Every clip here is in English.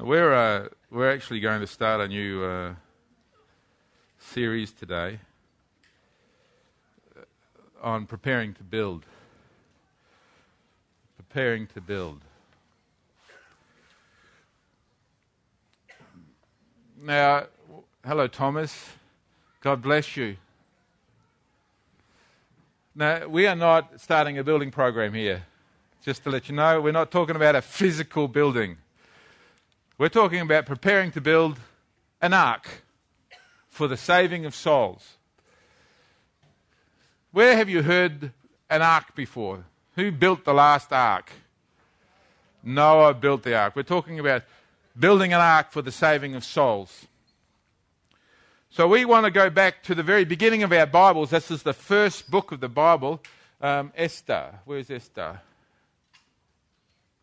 We're, uh, we're actually going to start a new uh, series today uh, on preparing to build. Preparing to build. Now, hello, Thomas. God bless you. Now, we are not starting a building program here. Just to let you know, we're not talking about a physical building. We're talking about preparing to build an ark for the saving of souls. Where have you heard an ark before? Who built the last ark? Noah built the ark. We're talking about building an ark for the saving of souls. So we want to go back to the very beginning of our Bibles. This is the first book of the Bible, um, Esther. Where's Esther?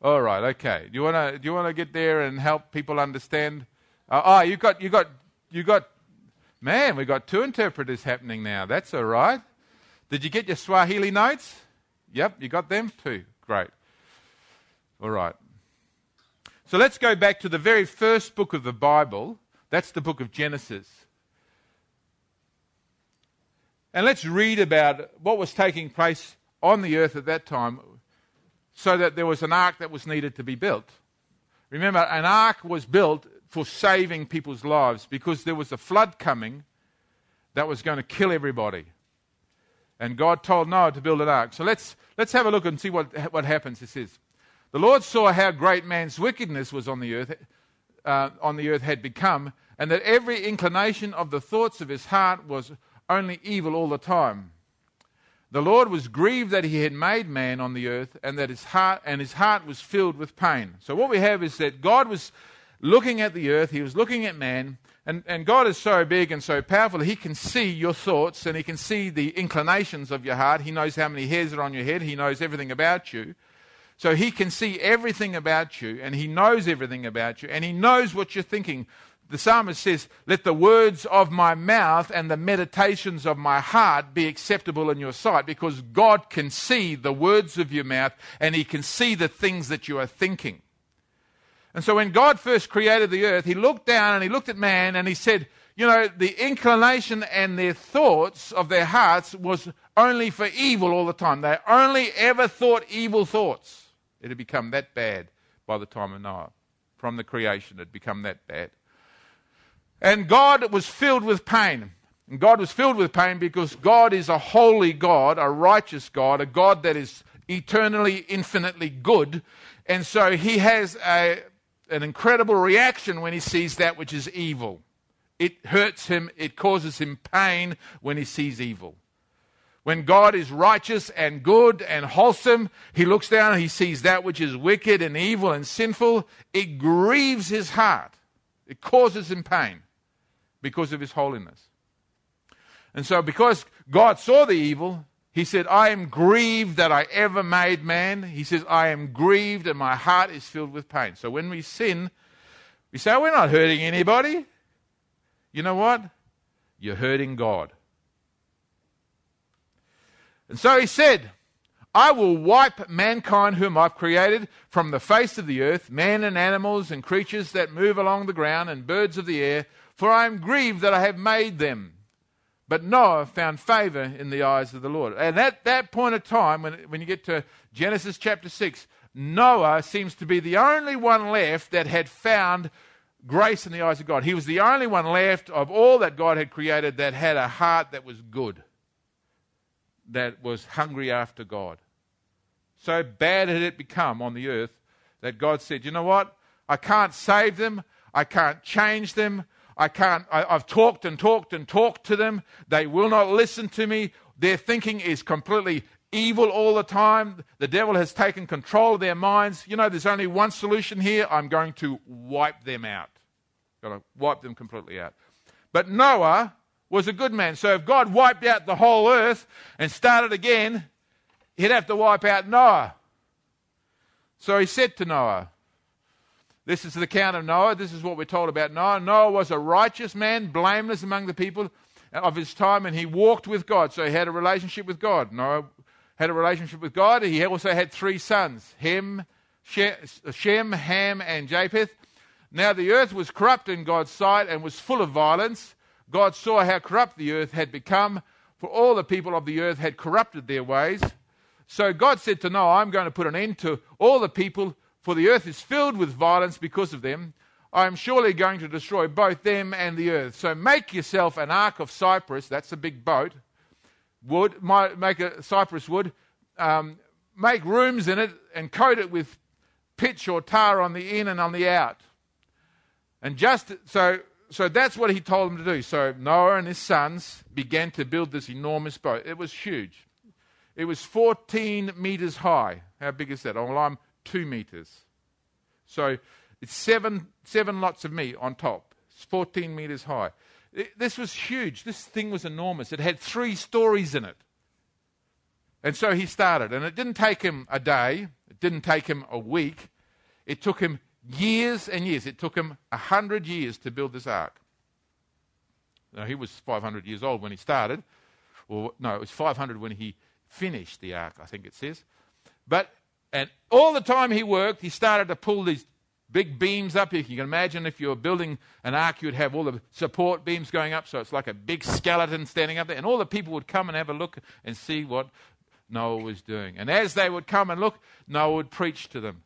All right, okay. Do you want to do you want to get there and help people understand? Uh, oh, you got you got you got man, we got two interpreters happening now. That's all right. Did you get your Swahili notes? Yep, you got them too. Great. All right. So let's go back to the very first book of the Bible. That's the book of Genesis. And let's read about what was taking place on the earth at that time so that there was an ark that was needed to be built. Remember, an ark was built for saving people's lives because there was a flood coming that was going to kill everybody. And God told Noah to build an ark. So let's, let's have a look and see what, what happens. It says, The Lord saw how great man's wickedness was on the earth, uh, on the earth had become, and that every inclination of the thoughts of his heart was only evil all the time. The Lord was grieved that he had made man on the earth and that his heart and his heart was filled with pain. So what we have is that God was looking at the earth, he was looking at man, and, and God is so big and so powerful, he can see your thoughts and he can see the inclinations of your heart. He knows how many hairs are on your head, he knows everything about you. So he can see everything about you and he knows everything about you and he knows what you're thinking the psalmist says, Let the words of my mouth and the meditations of my heart be acceptable in your sight, because God can see the words of your mouth and He can see the things that you are thinking. And so when God first created the earth, He looked down and He looked at man and He said, You know, the inclination and their thoughts of their hearts was only for evil all the time. They only ever thought evil thoughts. It had become that bad by the time of Noah. From the creation, it had become that bad. And God was filled with pain. And God was filled with pain because God is a holy God, a righteous God, a God that is eternally, infinitely good. And so he has a, an incredible reaction when he sees that which is evil. It hurts him, it causes him pain when he sees evil. When God is righteous and good and wholesome, he looks down and he sees that which is wicked and evil and sinful. It grieves his heart, it causes him pain because of his holiness. And so, because God saw the evil, he said, I am grieved that I ever made man. He says, I am grieved and my heart is filled with pain. So, when we sin, we say, oh, We're not hurting anybody. You know what? You're hurting God. And so he said, I will wipe mankind whom I've created from the face of the earth, men and animals and creatures that move along the ground and birds of the air, for I am grieved that I have made them. But Noah found favor in the eyes of the Lord. And at that point of time, when, when you get to Genesis chapter 6, Noah seems to be the only one left that had found grace in the eyes of God. He was the only one left of all that God had created that had a heart that was good, that was hungry after God. So bad had it become on the earth that God said, You know what? I can't save them. I can't change them. I can't, I, have talked and talked and talked to them. They will not listen to me. Their thinking is completely evil all the time. The devil has taken control of their minds. You know, there's only one solution here. I'm going to wipe them out. Got to wipe them completely out. But Noah was a good man. So if God wiped out the whole earth and started again, he'd have to wipe out Noah. So he said to Noah, this is the account of Noah. This is what we're told about Noah. Noah was a righteous man, blameless among the people of his time, and he walked with God. So he had a relationship with God. Noah had a relationship with God. He also had three sons Hem, Shem, Ham, and Japheth. Now the earth was corrupt in God's sight and was full of violence. God saw how corrupt the earth had become, for all the people of the earth had corrupted their ways. So God said to Noah, I'm going to put an end to all the people, for the earth is filled with violence because of them. I am surely going to destroy both them and the earth. So make yourself an ark of cypress, that's a big boat, wood, make a cypress wood, um, make rooms in it, and coat it with pitch or tar on the in and on the out. And just so, so that's what he told them to do. So Noah and his sons began to build this enormous boat. It was huge. It was 14 meters high. How big is that? Well, I'm two meters. So it's seven, seven lots of meat on top. It's 14 meters high. It, this was huge. This thing was enormous. It had three stories in it. And so he started. And it didn't take him a day, it didn't take him a week. It took him years and years. It took him a hundred years to build this ark. Now, he was 500 years old when he started. Or, no, it was 500 when he finished the ark, I think it says. But, and all the time he worked, he started to pull these big beams up. You can imagine if you were building an ark, you'd have all the support beams going up, so it's like a big skeleton standing up there. And all the people would come and have a look and see what Noah was doing. And as they would come and look, Noah would preach to them.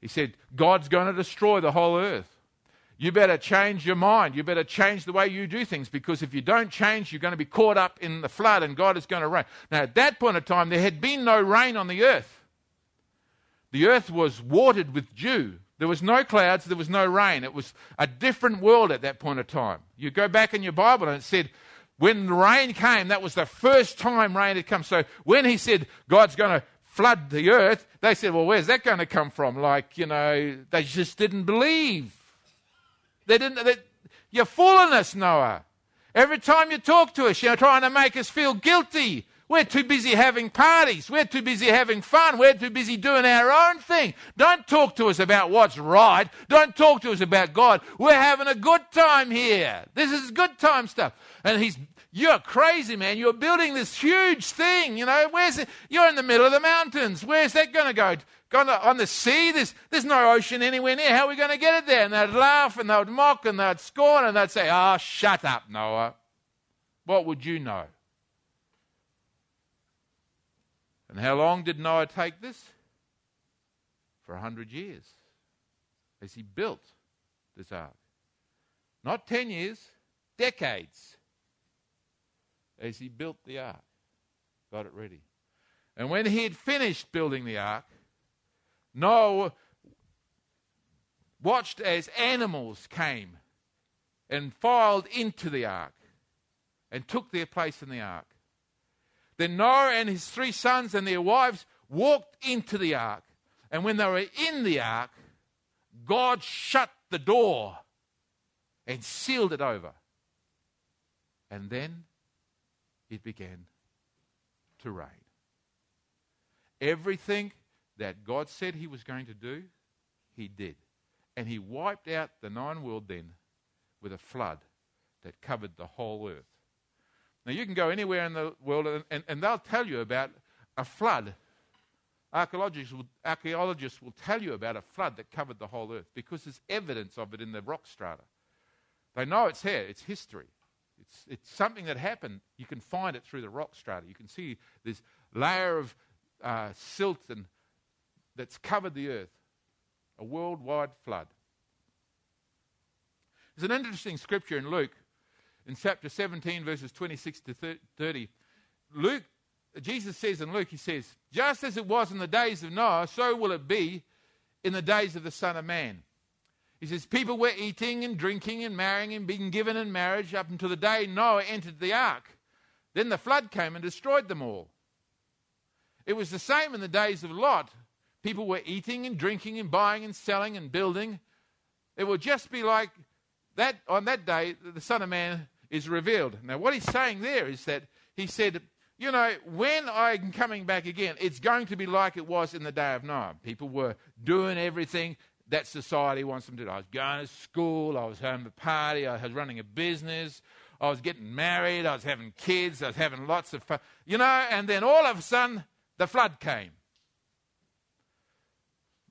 He said, God's going to destroy the whole earth. You better change your mind. You better change the way you do things because if you don't change, you're going to be caught up in the flood and God is going to rain. Now, at that point of time, there had been no rain on the earth. The earth was watered with dew. There was no clouds, there was no rain. It was a different world at that point of time. You go back in your Bible and it said, when the rain came, that was the first time rain had come. So when he said God's going to flood the earth, they said, well, where's that going to come from? Like, you know, they just didn't believe. They didn't. They, you're fooling us, Noah. Every time you talk to us, you're trying to make us feel guilty. We're too busy having parties. We're too busy having fun. We're too busy doing our own thing. Don't talk to us about what's right. Don't talk to us about God. We're having a good time here. This is good time stuff. And he's, you're crazy, man. You're building this huge thing. You know, where's it? You're in the middle of the mountains. Where's that going to go? Going to, on the sea? There's, there's no ocean anywhere near. How are we going to get it there? And they'd laugh and they'd mock and they'd scorn and they'd say, oh, shut up, Noah. What would you know? And how long did Noah take this? For a hundred years as he built this ark. Not 10 years, decades as he built the ark, got it ready. And when he had finished building the ark, Noah watched as animals came and filed into the ark and took their place in the ark. Then Noah and his three sons and their wives walked into the ark. And when they were in the ark, God shut the door and sealed it over. And then it began to rain. Everything that God said he was going to do, he did. And he wiped out the nine world then with a flood that covered the whole earth. Now, you can go anywhere in the world and, and, and they'll tell you about a flood. Archaeologists will, archaeologists will tell you about a flood that covered the whole earth because there's evidence of it in the rock strata. They know it's here, it's history. It's, it's something that happened. You can find it through the rock strata. You can see this layer of uh, silt and, that's covered the earth. A worldwide flood. There's an interesting scripture in Luke in chapter 17, verses 26 to 30, Luke, Jesus says in Luke, he says, Just as it was in the days of Noah, so will it be in the days of the Son of Man. He says, People were eating and drinking and marrying and being given in marriage up until the day Noah entered the ark. Then the flood came and destroyed them all. It was the same in the days of Lot. People were eating and drinking and buying and selling and building. It will just be like that on that day, the Son of Man is revealed. Now, what he's saying there is that he said, you know, when I'm coming back again, it's going to be like it was in the day of Noah. People were doing everything that society wants them to do. I was going to school, I was having a party, I was running a business, I was getting married, I was having kids, I was having lots of fun. You know, and then all of a sudden, the flood came.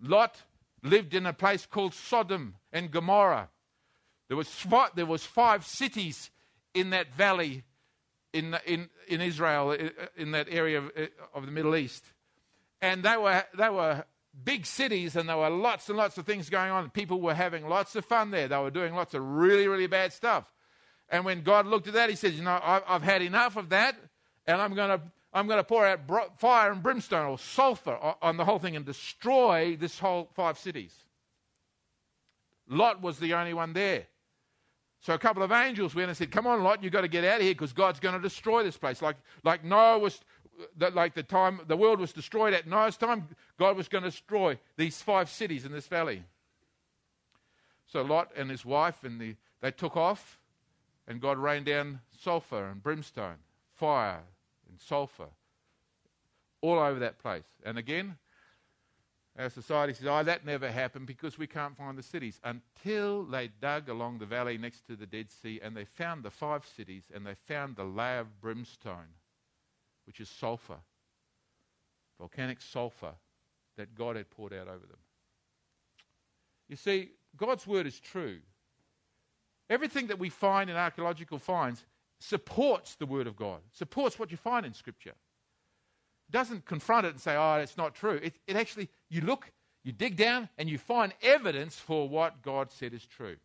Lot lived in a place called Sodom and Gomorrah. There was there was five cities in that valley in, in, in Israel, in that area of, of the Middle East. And they were, they were big cities and there were lots and lots of things going on. People were having lots of fun there. They were doing lots of really, really bad stuff. And when God looked at that, He said, You know, I've, I've had enough of that, and I'm going to. I'm going to pour out fire and brimstone or sulfur on the whole thing and destroy this whole five cities. Lot was the only one there. So a couple of angels went and said, Come on, Lot, you've got to get out of here because God's going to destroy this place. Like, like Noah was, like the time the world was destroyed at Noah's time, God was going to destroy these five cities in this valley. So Lot and his wife and the, they took off, and God rained down sulfur and brimstone, fire and sulfur all over that place. And again, our society says, oh, that never happened because we can't find the cities. Until they dug along the valley next to the Dead Sea and they found the five cities and they found the layer of brimstone which is sulfur, volcanic sulfur that God had poured out over them. You see, God's word is true. Everything that we find in archaeological finds supports the word of God, supports what you find in Scripture. Doesn't confront it and say, oh, it's not true. It, it actually, you look, you dig down, and you find evidence for what God said is true.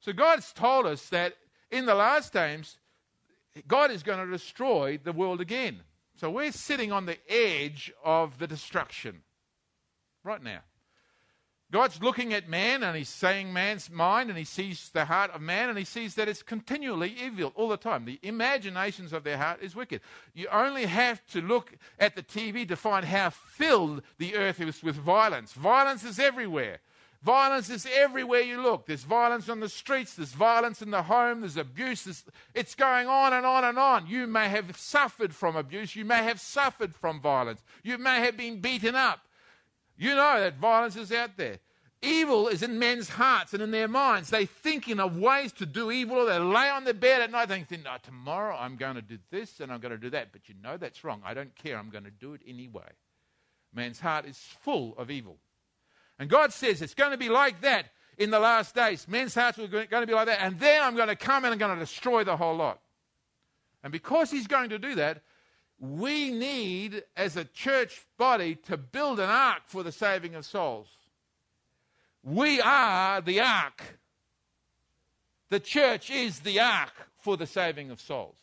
So God's told us that in the last times, God is going to destroy the world again. So we're sitting on the edge of the destruction right now. God's looking at man and he's saying man's mind and he sees the heart of man and he sees that it's continually evil all the time. The imaginations of their heart is wicked. You only have to look at the TV to find how filled the earth is with violence. Violence is everywhere. Violence is everywhere you look. There's violence on the streets, there's violence in the home, there's abuse. There's, it's going on and on and on. You may have suffered from abuse, you may have suffered from violence, you may have been beaten up. You know that violence is out there. Evil is in men's hearts and in their minds. They thinking of ways to do evil, or they lay on their bed at night thinking, no, tomorrow I'm going to do this and I'm going to do that. But you know that's wrong. I don't care. I'm going to do it anyway. Man's heart is full of evil. And God says it's going to be like that in the last days. Men's hearts are going to be like that. And then I'm going to come and I'm going to destroy the whole lot. And because He's going to do that, we need, as a church body, to build an ark for the saving of souls. We are the ark. The church is the ark for the saving of souls.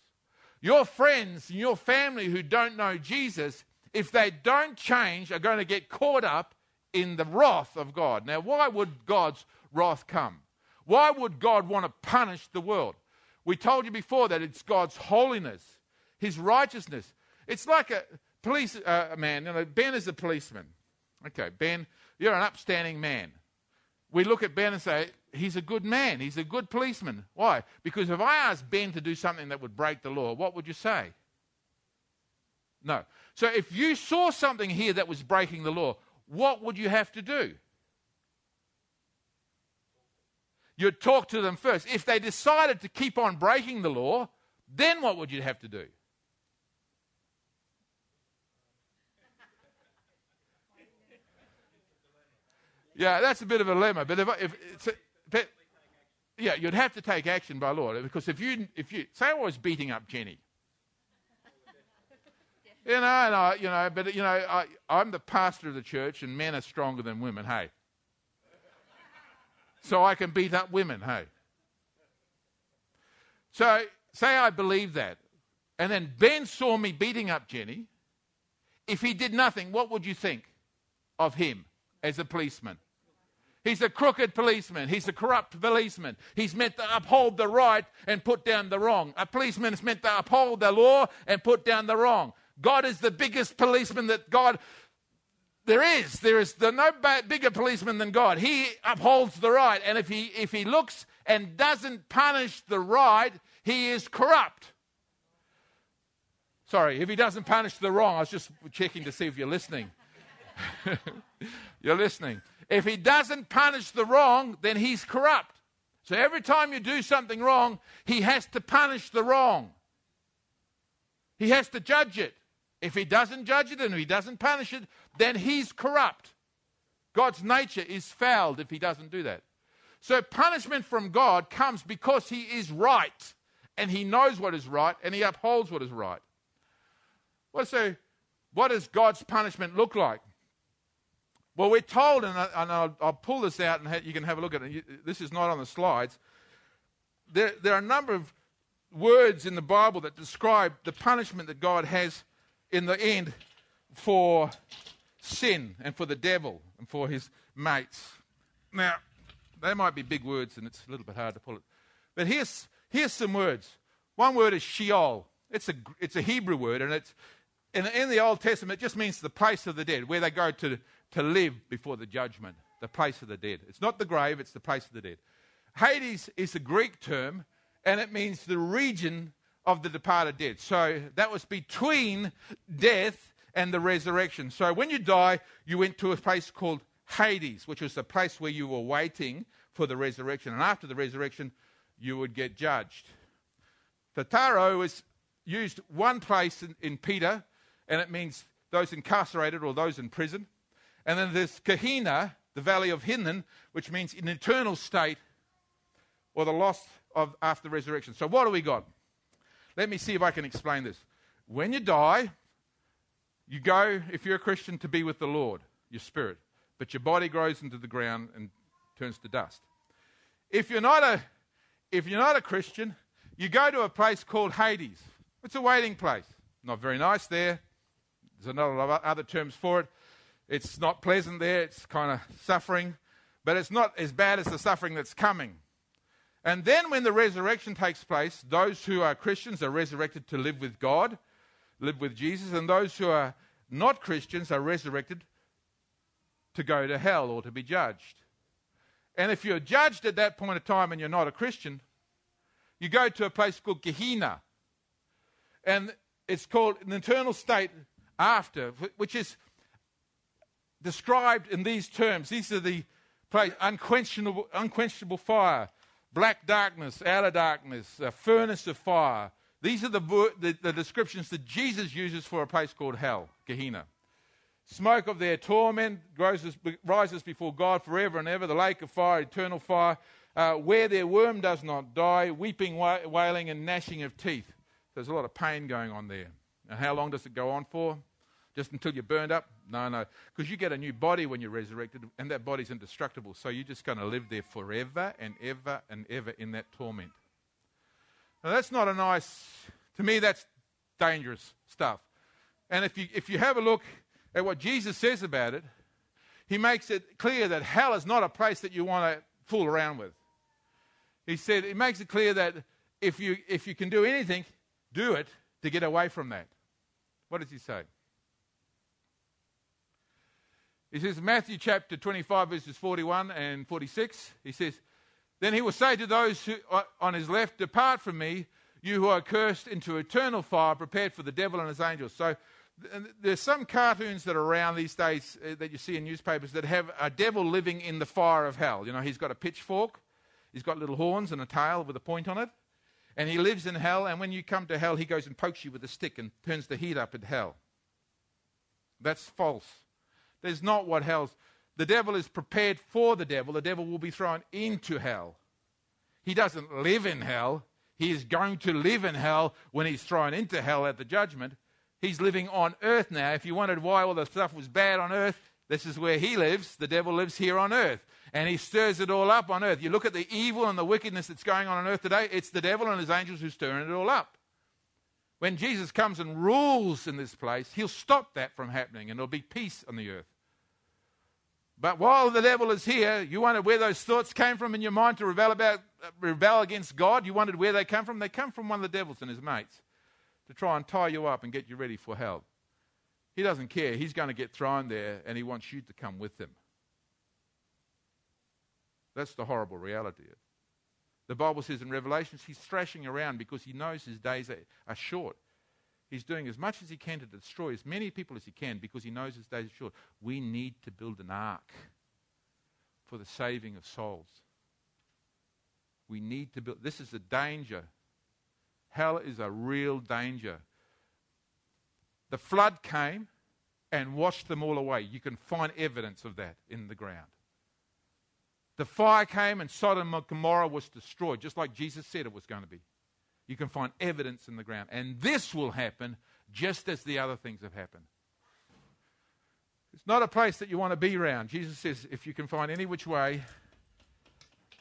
Your friends and your family who don't know Jesus, if they don't change, are going to get caught up in the wrath of God. Now, why would God's wrath come? Why would God want to punish the world? We told you before that it's God's holiness, His righteousness. It's like a police uh, man. You know, Ben is a policeman. Okay, Ben, you're an upstanding man. We look at Ben and say, he's a good man. He's a good policeman. Why? Because if I asked Ben to do something that would break the law, what would you say? No. So if you saw something here that was breaking the law, what would you have to do? You'd talk to them first. If they decided to keep on breaking the law, then what would you have to do? Yeah, that's a bit of a dilemma. But if, if but, yeah, you'd have to take action by law because if you if you say I was beating up Jenny, you know, and I, you know, but you know, I, I'm the pastor of the church, and men are stronger than women. Hey, so I can beat up women. Hey, so say I believe that, and then Ben saw me beating up Jenny. If he did nothing, what would you think of him as a policeman? He's a crooked policeman. He's a corrupt policeman. He's meant to uphold the right and put down the wrong. A policeman is meant to uphold the law and put down the wrong. God is the biggest policeman that God there is. There is the, no bigger policeman than God. He upholds the right, and if he if he looks and doesn't punish the right, he is corrupt. Sorry, if he doesn't punish the wrong, I was just checking to see if you're listening. you're listening. If he doesn't punish the wrong, then he's corrupt. So every time you do something wrong, he has to punish the wrong. He has to judge it. If he doesn't judge it and he doesn't punish it, then he's corrupt. God's nature is fouled if he doesn't do that. So punishment from God comes because he is right and he knows what is right and he upholds what is right. Well, so what does God's punishment look like? Well, we're told, and, I, will pull this out and you can have a look at it. This is not on the slides. There, there are a number of words in the Bible that describe the punishment that God has in the end for sin and for the devil and for his mates. Now, they might be big words and it's a little bit hard to pull it. But here's, here's some words. One word is Sheol. It's a, it's a Hebrew word, and it's in, in the Old Testament, it just means the place of the dead, where they go to, to live before the judgment, the place of the dead. It's not the grave, it's the place of the dead. Hades is a Greek term, and it means the region of the departed dead. So that was between death and the resurrection. So when you die, you went to a place called Hades, which was the place where you were waiting for the resurrection. And after the resurrection, you would get judged. Tataro is used one place in, in Peter, and it means those incarcerated or those in prison. And then there's Gehenna, the valley of Hinnom, which means an eternal state or the lost of after resurrection. So what do we got? Let me see if I can explain this. When you die, you go, if you're a Christian, to be with the Lord, your spirit, but your body grows into the ground and turns to dust. If you're not a, if you're not a Christian, you go to a place called Hades. It's a waiting place. Not very nice there. There's a lot of other terms for it. It's not pleasant there. It's kind of suffering, but it's not as bad as the suffering that's coming. And then when the resurrection takes place, those who are Christians are resurrected to live with God, live with Jesus, and those who are not Christians are resurrected to go to hell or to be judged. And if you're judged at that point of time and you're not a Christian, you go to a place called Gehenna. And it's called an eternal state after, which is described in these terms. These are the place, unquenchable, unquenchable fire, black darkness, outer darkness, a furnace of fire. These are the, the, the descriptions that Jesus uses for a place called hell, Gehenna. Smoke of their torment rises, rises before God forever and ever, the lake of fire, eternal fire, uh, where their worm does not die, weeping, wailing, and gnashing of teeth. There's a lot of pain going on there. And how long does it go on for? Just until you're burned up? No, no. Because you get a new body when you're resurrected, and that body's indestructible. So you're just going to live there forever and ever and ever in that torment. Now, that's not a nice, to me, that's dangerous stuff. And if you, if you have a look at what Jesus says about it, he makes it clear that hell is not a place that you want to fool around with. He said, it makes it clear that if you, if you can do anything, do it to get away from that. What does he say? He says, Matthew chapter 25, verses 41 and 46, he says, Then he will say to those who, on his left, Depart from me, you who are cursed, into eternal fire prepared for the devil and his angels. So there's some cartoons that are around these days uh, that you see in newspapers that have a devil living in the fire of hell. You know, he's got a pitchfork, he's got little horns and a tail with a point on it, and he lives in hell. And when you come to hell, he goes and pokes you with a stick and turns the heat up in hell. That's false. There's not what hell's. The devil is prepared for the devil. The devil will be thrown into hell. He doesn't live in hell. He is going to live in hell when he's thrown into hell at the judgment. He's living on earth now. If you wondered why all the stuff was bad on earth, this is where he lives. The devil lives here on earth. And he stirs it all up on earth. You look at the evil and the wickedness that's going on on earth today, it's the devil and his angels who's stirring it all up. When Jesus comes and rules in this place, he'll stop that from happening and there'll be peace on the earth. But while the devil is here, you wondered where those thoughts came from in your mind to rebel, about, rebel against God. You wondered where they come from. They come from one of the devils and his mates to try and tie you up and get you ready for hell. He doesn't care. He's going to get thrown there and he wants you to come with him. That's the horrible reality. The Bible says in Revelations, he's thrashing around because he knows his days are, are short. He's doing as much as he can to destroy as many people as he can because he knows his days are short. We need to build an ark for the saving of souls. We need to build. This is a danger. Hell is a real danger. The flood came and washed them all away. You can find evidence of that in the ground. The fire came and Sodom and Gomorrah was destroyed, just like Jesus said it was going to be. You can find evidence in the ground. And this will happen just as the other things have happened. It's not a place that you want to be around. Jesus says, if you can find any which way,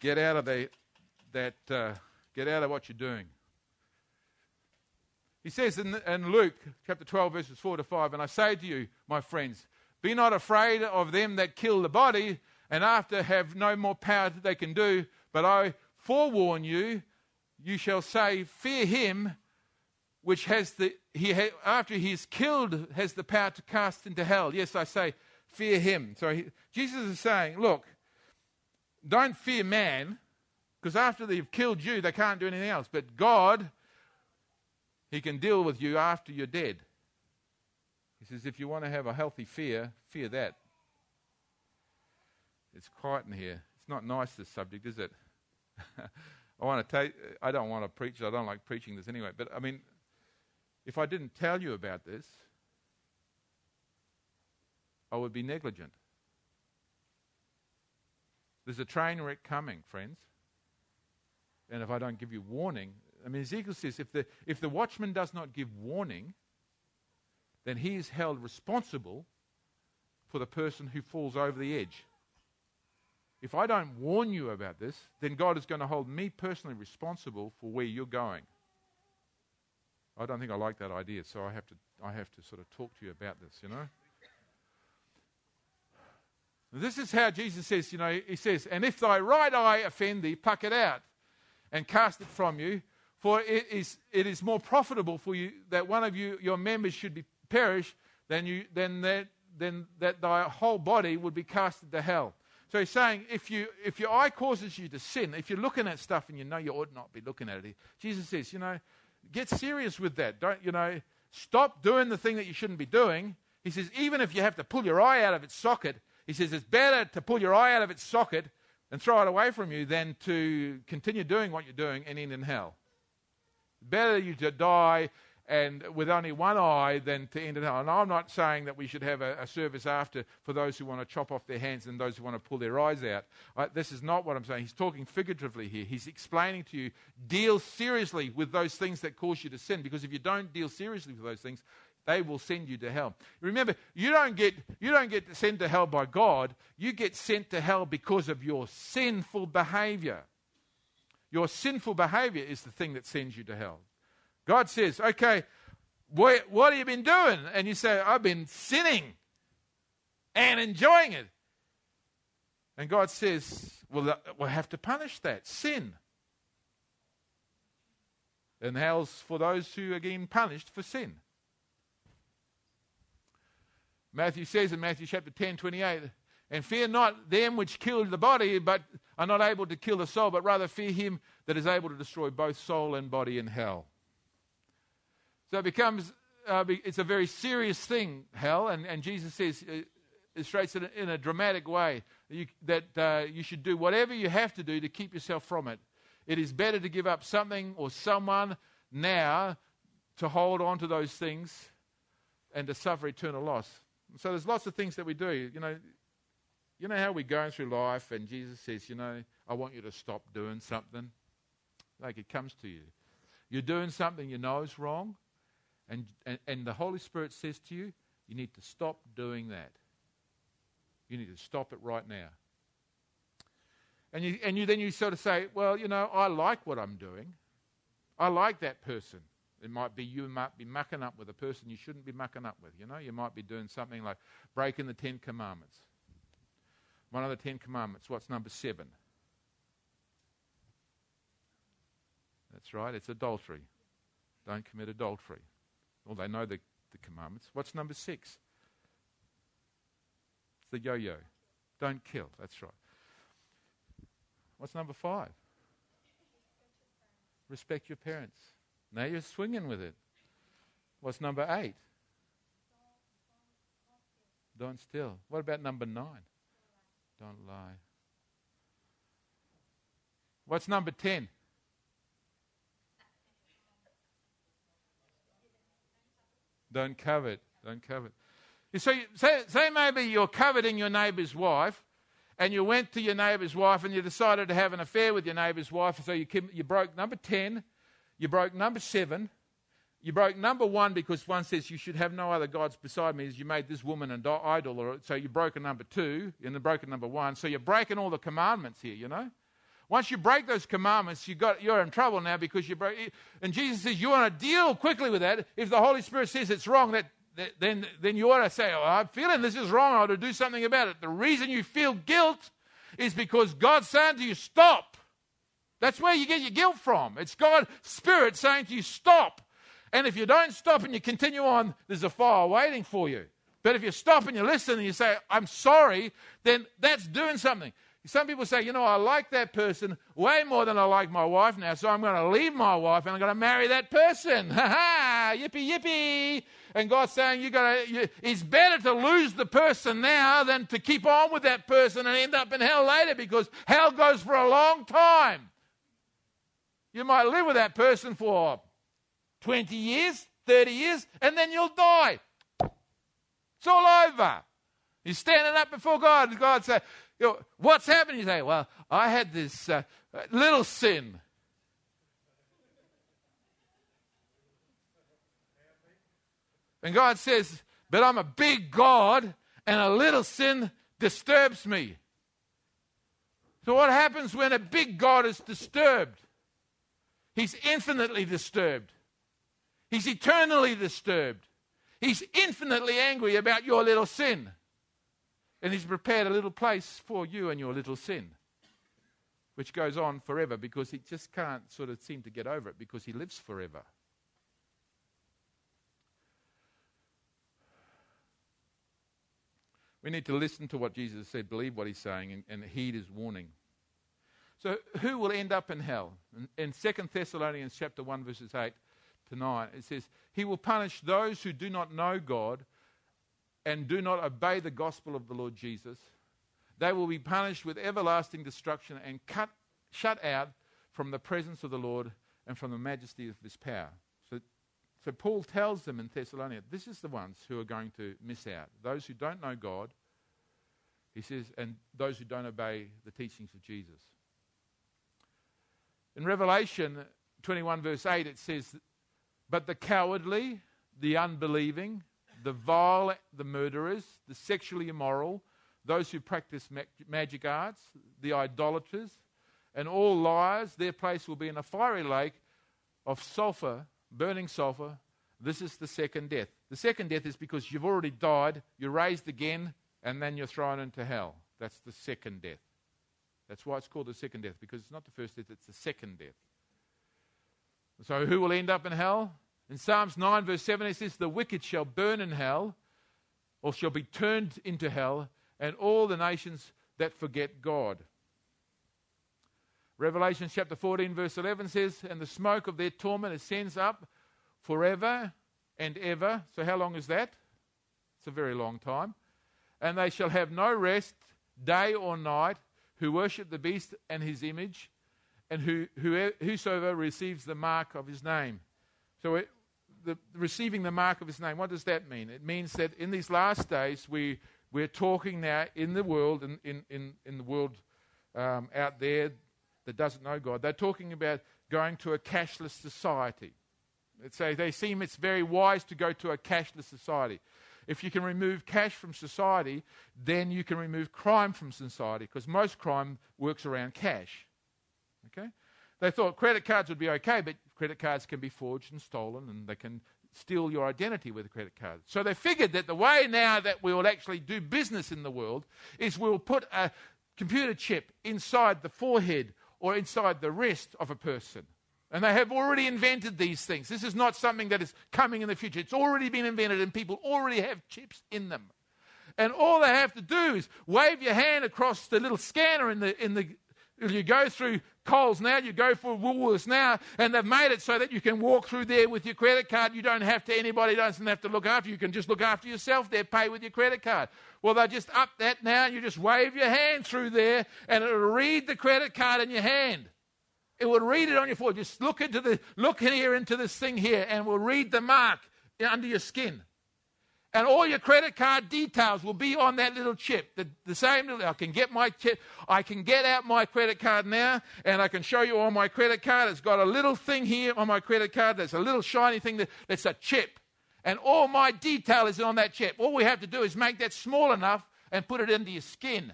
get out of the, that, uh, get out of what you're doing. He says in, in Luke chapter 12, verses 4 to 5, And I say to you, my friends, be not afraid of them that kill the body, and after have no more power that they can do, but I forewarn you, you shall say, Fear him which has the, he ha, after he is killed, has the power to cast into hell. Yes, I say, fear him. So he, Jesus is saying, look, don't fear man, because after they've killed you, they can't do anything else. But God, he can deal with you after you're dead. He says, if you want to have a healthy fear, fear that. It's quiet in here. It's not nice, this subject, is it? I want to take, I don't want to preach. I don't like preaching this anyway. But I mean, if I didn't tell you about this, I would be negligent. There's a train wreck coming, friends. And if I don't give you warning, I mean, Ezekiel says if the, if the watchman does not give warning, then he is held responsible for the person who falls over the edge. If I don't warn you about this, then God is going to hold me personally responsible for where you're going. I don't think I like that idea, so I have to, I have to sort of talk to you about this, you know. This is how Jesus says, you know, he says, And if thy right eye offend thee, pluck it out and cast it from you, for it is, it is more profitable for you that one of you, your members should be perish than, you, than, that, than that thy whole body would be cast into hell. So he's saying, if, you, if your eye causes you to sin, if you're looking at stuff and you know you ought not be looking at it, Jesus says, you know, get serious with that. Don't, you know, stop doing the thing that you shouldn't be doing. He says, even if you have to pull your eye out of its socket, he says it's better to pull your eye out of its socket and throw it away from you than to continue doing what you're doing and end in hell. Better you to die and with only one eye than to end in hell. And I'm not saying that we should have a, a service after for those who want to chop off their hands and those who want to pull their eyes out. This is not what I'm saying. He's talking figuratively here. He's explaining to you deal seriously with those things that cause you to sin because if you don't deal seriously with those things, they will send you to hell. Remember, you don't get you don't get sent to hell by God. You get sent to hell because of your sinful behavior. Your sinful behavior is the thing that sends you to hell. God says, okay, what, have you been doing? And you say, I've been sinning and enjoying it. And God says, well, uh, we'll have to punish that sin. And hell's for those who are getting punished for sin. Matthew says in Matthew chapter 10, 28, and fear not them which kill the body, but are not able to kill the soul, but rather fear him that is able to destroy both soul and body in hell. So it becomes, uh, it's a very serious thing, hell, and, and Jesus says, uh, illustrates it in a dramatic way you, that uh, you should do whatever you have to do to keep yourself from it. It is better to give up something or someone now to hold on to those things and to suffer eternal loss. So there's lots of things that we do. You know, you know how we're going through life, and Jesus says, you know, I want you to stop doing something. Like it comes to you. You're doing something you know is wrong. And, and, and the Holy Spirit says to you, you need to stop doing that. You need to stop it right now. And, you, and you, then you sort of say, well, you know, I like what I'm doing. I like that person. It might be you might be mucking up with a person you shouldn't be mucking up with. You know, you might be doing something like breaking the Ten Commandments. One of the Ten Commandments. What's number seven? That's right. It's adultery. Don't commit adultery. Well, they know the, the commandments. What's number six? It's the yo yo. Don't kill. That's right. What's number five? Respect your parents. Now you're swinging with it. What's number eight? Don't steal. What about number nine? Don't lie. What's number ten? Don't covet. Don't covet. So you, say, say maybe you're coveting your neighbour's wife, and you went to your neighbour's wife and you decided to have an affair with your neighbour's wife, so you, you broke number 10, you broke number 7, you broke number 1 because one says you should have no other gods beside me as you made this woman an idol, or, so you broke a number 2 and then broken number 1. So you're breaking all the commandments here, you know? Once you break those commandments, you got, you're in trouble now because you broke. And Jesus says you want to deal quickly with that. If the Holy Spirit says it's wrong, that then, then you ought to say, oh, I'm feeling this is wrong. I ought to do something about it. The reason you feel guilt is because God's saying to you, stop. That's where you get your guilt from. It's God's Spirit saying to you, stop. And if you don't stop and you continue on, there's a fire waiting for you. But if you stop and you listen and you say, I'm sorry, then that's doing something. Some people say, you know, I like that person way more than I like my wife now, so I'm going to leave my wife and I'm going to marry that person. Ha ha! Yippee yippee! And God's saying, you got to. You, it's better to lose the person now than to keep on with that person and end up in hell later because hell goes for a long time. You might live with that person for 20 years, 30 years, and then you'll die. It's all over. You're standing up before God, and God says, you know, what's happened? You say, well, I had this uh, little sin. And God says, but I'm a big God and a little sin disturbs me. So, what happens when a big God is disturbed? He's infinitely disturbed, He's eternally disturbed. He's infinitely angry about your little sin. And He's prepared a little place for you and your little sin, which goes on forever because He just can't sort of seem to get over it because He lives forever. We need to listen to what Jesus said, believe what He's saying, and, and heed His warning. So, who will end up in hell? In, in 2 Thessalonians chapter 1, verses 8 to 9, it says, He will punish those who do not know God and do not obey the gospel of the Lord Jesus, they will be punished with everlasting destruction and cut, shut out from the presence of the Lord and from the majesty of his power. So, so Paul tells them in Thessalonica, this is the ones who are going to miss out. Those who don't know God, he says, and those who don't obey the teachings of Jesus. In Revelation 21, verse 8, it says, But the cowardly, the unbelieving, the vile, the murderers, the sexually immoral, those who practice magic arts, the idolaters, and all liars, their place will be in a fiery lake of sulfur, burning sulfur. This is the second death. The second death is because you've already died, you're raised again, and then you're thrown into hell. That's the second death. That's why it's called the second death, because it's not the first death, it's the second death. So, who will end up in hell? In Psalms 9, verse 7, it says, The wicked shall burn in hell, or shall be turned into hell, and all the nations that forget God. Revelation chapter 14, verse 11 says, And the smoke of their torment ascends up forever and ever. So, how long is that? It's a very long time. And they shall have no rest, day or night, who worship the beast and his image, and who, whosoever receives the mark of his name. So, the, receiving the mark of his name, what does that mean? It means that in these last days, we, we're talking now in the world, in, in, in, in the world um, out there that doesn't know God, they're talking about going to a cashless society. So they seem it's very wise to go to a cashless society. If you can remove cash from society, then you can remove crime from society because most crime works around cash. Okay? They thought credit cards would be okay, but credit cards can be forged and stolen, and they can steal your identity with a credit card. So they figured that the way now that we will actually do business in the world is we'll put a computer chip inside the forehead or inside the wrist of a person. And they have already invented these things. This is not something that is coming in the future. It's already been invented, and people already have chips in them. And all they have to do is wave your hand across the little scanner in the, in the you go through Coles now, you go for Woolworths now, and they've made it so that you can walk through there with your credit card. You don't have to, anybody doesn't have to look after you. You can just look after yourself there, pay with your credit card. Well, they just up that now, you just wave your hand through there, and it'll read the credit card in your hand. It will read it on your forehead. Just look into the look here into this thing here, and we'll read the mark under your skin. And all your credit card details will be on that little chip. The, the same little, I can get my chip, I can get out my credit card now, and I can show you on my credit card. It's got a little thing here on my credit card. There's a little shiny thing that, that's a chip. And all my detail is on that chip. All we have to do is make that small enough and put it into your skin.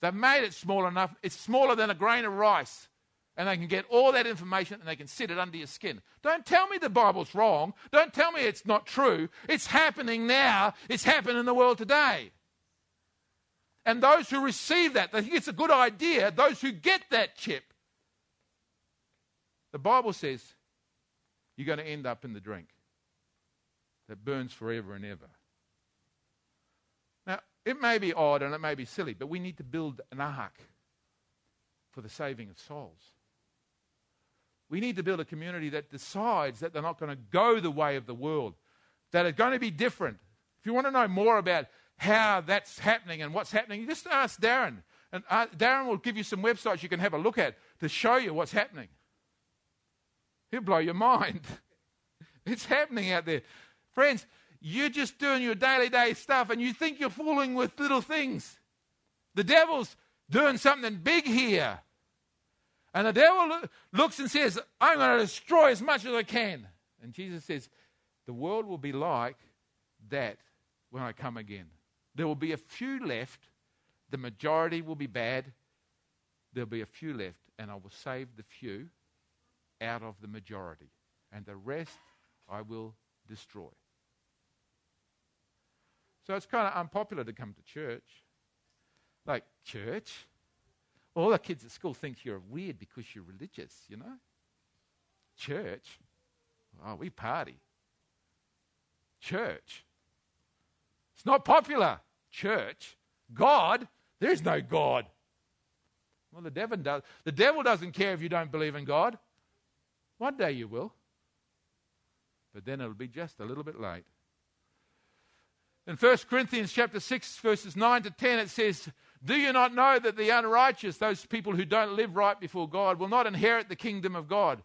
They've made it small enough, it's smaller than a grain of rice and they can get all that information and they can sit it under your skin. Don't tell me the Bible's wrong. Don't tell me it's not true. It's happening now. It's happening in the world today. And those who receive that, they think it's a good idea, those who get that chip, the Bible says you're going to end up in the drink that burns forever and ever. Now, it may be odd and it may be silly, but we need to build an ark for the saving of souls. We need to build a community that decides that they're not going to go the way of the world, that are going to be different. If you want to know more about how that's happening and what's happening, just ask Darren. And uh, Darren will give you some websites you can have a look at to show you what's happening. He'll blow your mind. it's happening out there. Friends, you're just doing your daily day stuff and you think you're fooling with little things. The devil's doing something big here. And the devil looks and says, I'm going to destroy as much as I can. And Jesus says, The world will be like that when I come again. There will be a few left. The majority will be bad. There'll be a few left, and I will save the few out of the majority. And the rest I will destroy. So it's kind of unpopular to come to church. Like, church? All the kids at school think you're weird because you're religious, you know? Church. Oh, we party. Church. It's not popular. Church. God. There's no God. Well, the devil does. The devil doesn't care if you don't believe in God. One day you will. But then it'll be just a little bit late. In 1 Corinthians chapter 6, verses 9 to 10, it says, do you not know that the unrighteous, those people who don't live right before God, will not inherit the kingdom of God?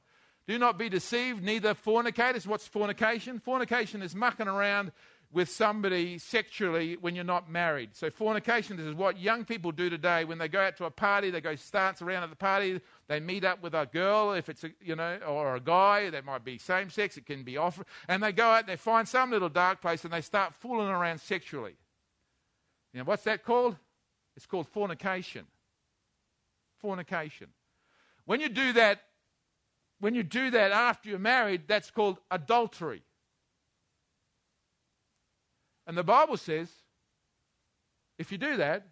Do not be deceived, neither fornicators. What's fornication? Fornication is mucking around with somebody sexually when you're not married. So, fornication this is what young people do today when they go out to a party, they go stance around at the party, they meet up with a girl, if it's a, you know, or a guy, that might be same sex, it can be off, and they go out, they find some little dark place, and they start fooling around sexually. You know, what's that called? It's called fornication. Fornication. When you do that, when you do that after you're married, that's called adultery. And the Bible says if you do that,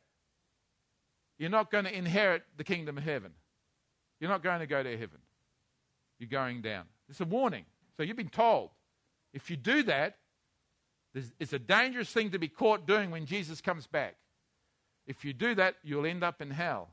you're not going to inherit the kingdom of heaven. You're not going to go to heaven. You're going down. It's a warning. So you've been told if you do that, it's a dangerous thing to be caught doing when Jesus comes back. If you do that, you'll end up in hell.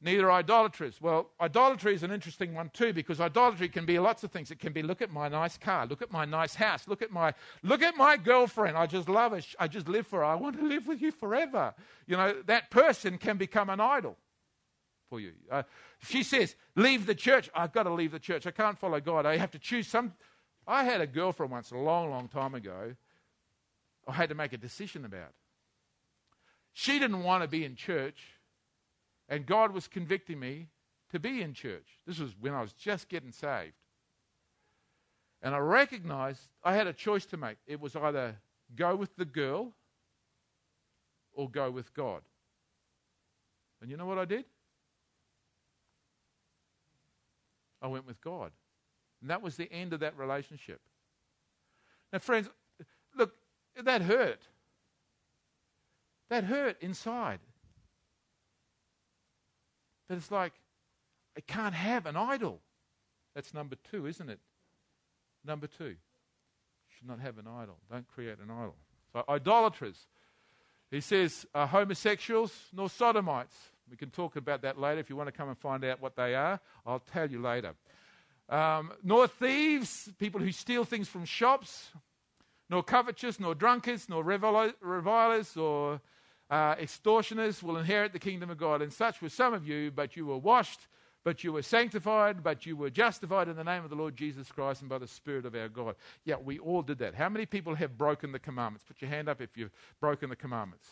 Neither idolaters. Well, idolatry is an interesting one too because idolatry can be lots of things. It can be look at my nice car, look at my nice house, look at my look at my girlfriend. I just love her. I just live for her. I want to live with you forever. You know, that person can become an idol for you. Uh, she says, "Leave the church." I've got to leave the church. I can't follow God. I have to choose some. I had a girlfriend once a long, long time ago I had to make a decision about. She didn't want to be in church, and God was convicting me to be in church. This was when I was just getting saved. And I recognized I had a choice to make. It was either go with the girl or go with God. And you know what I did? I went with God. And that was the end of that relationship. Now, friends, look, that hurt. That hurt inside. But it's like, I can't have an idol. That's number two, isn't it? Number two. Should not have an idol. Don't create an idol. So, idolaters. He says, uh, homosexuals nor sodomites. We can talk about that later if you want to come and find out what they are. I'll tell you later. Um, nor thieves, people who steal things from shops, nor covetous, nor drunkards, nor revilers, or uh, extortioners will inherit the kingdom of God. And such were some of you, but you were washed, but you were sanctified, but you were justified in the name of the Lord Jesus Christ and by the Spirit of our God. Yeah, we all did that. How many people have broken the commandments? Put your hand up if you've broken the commandments.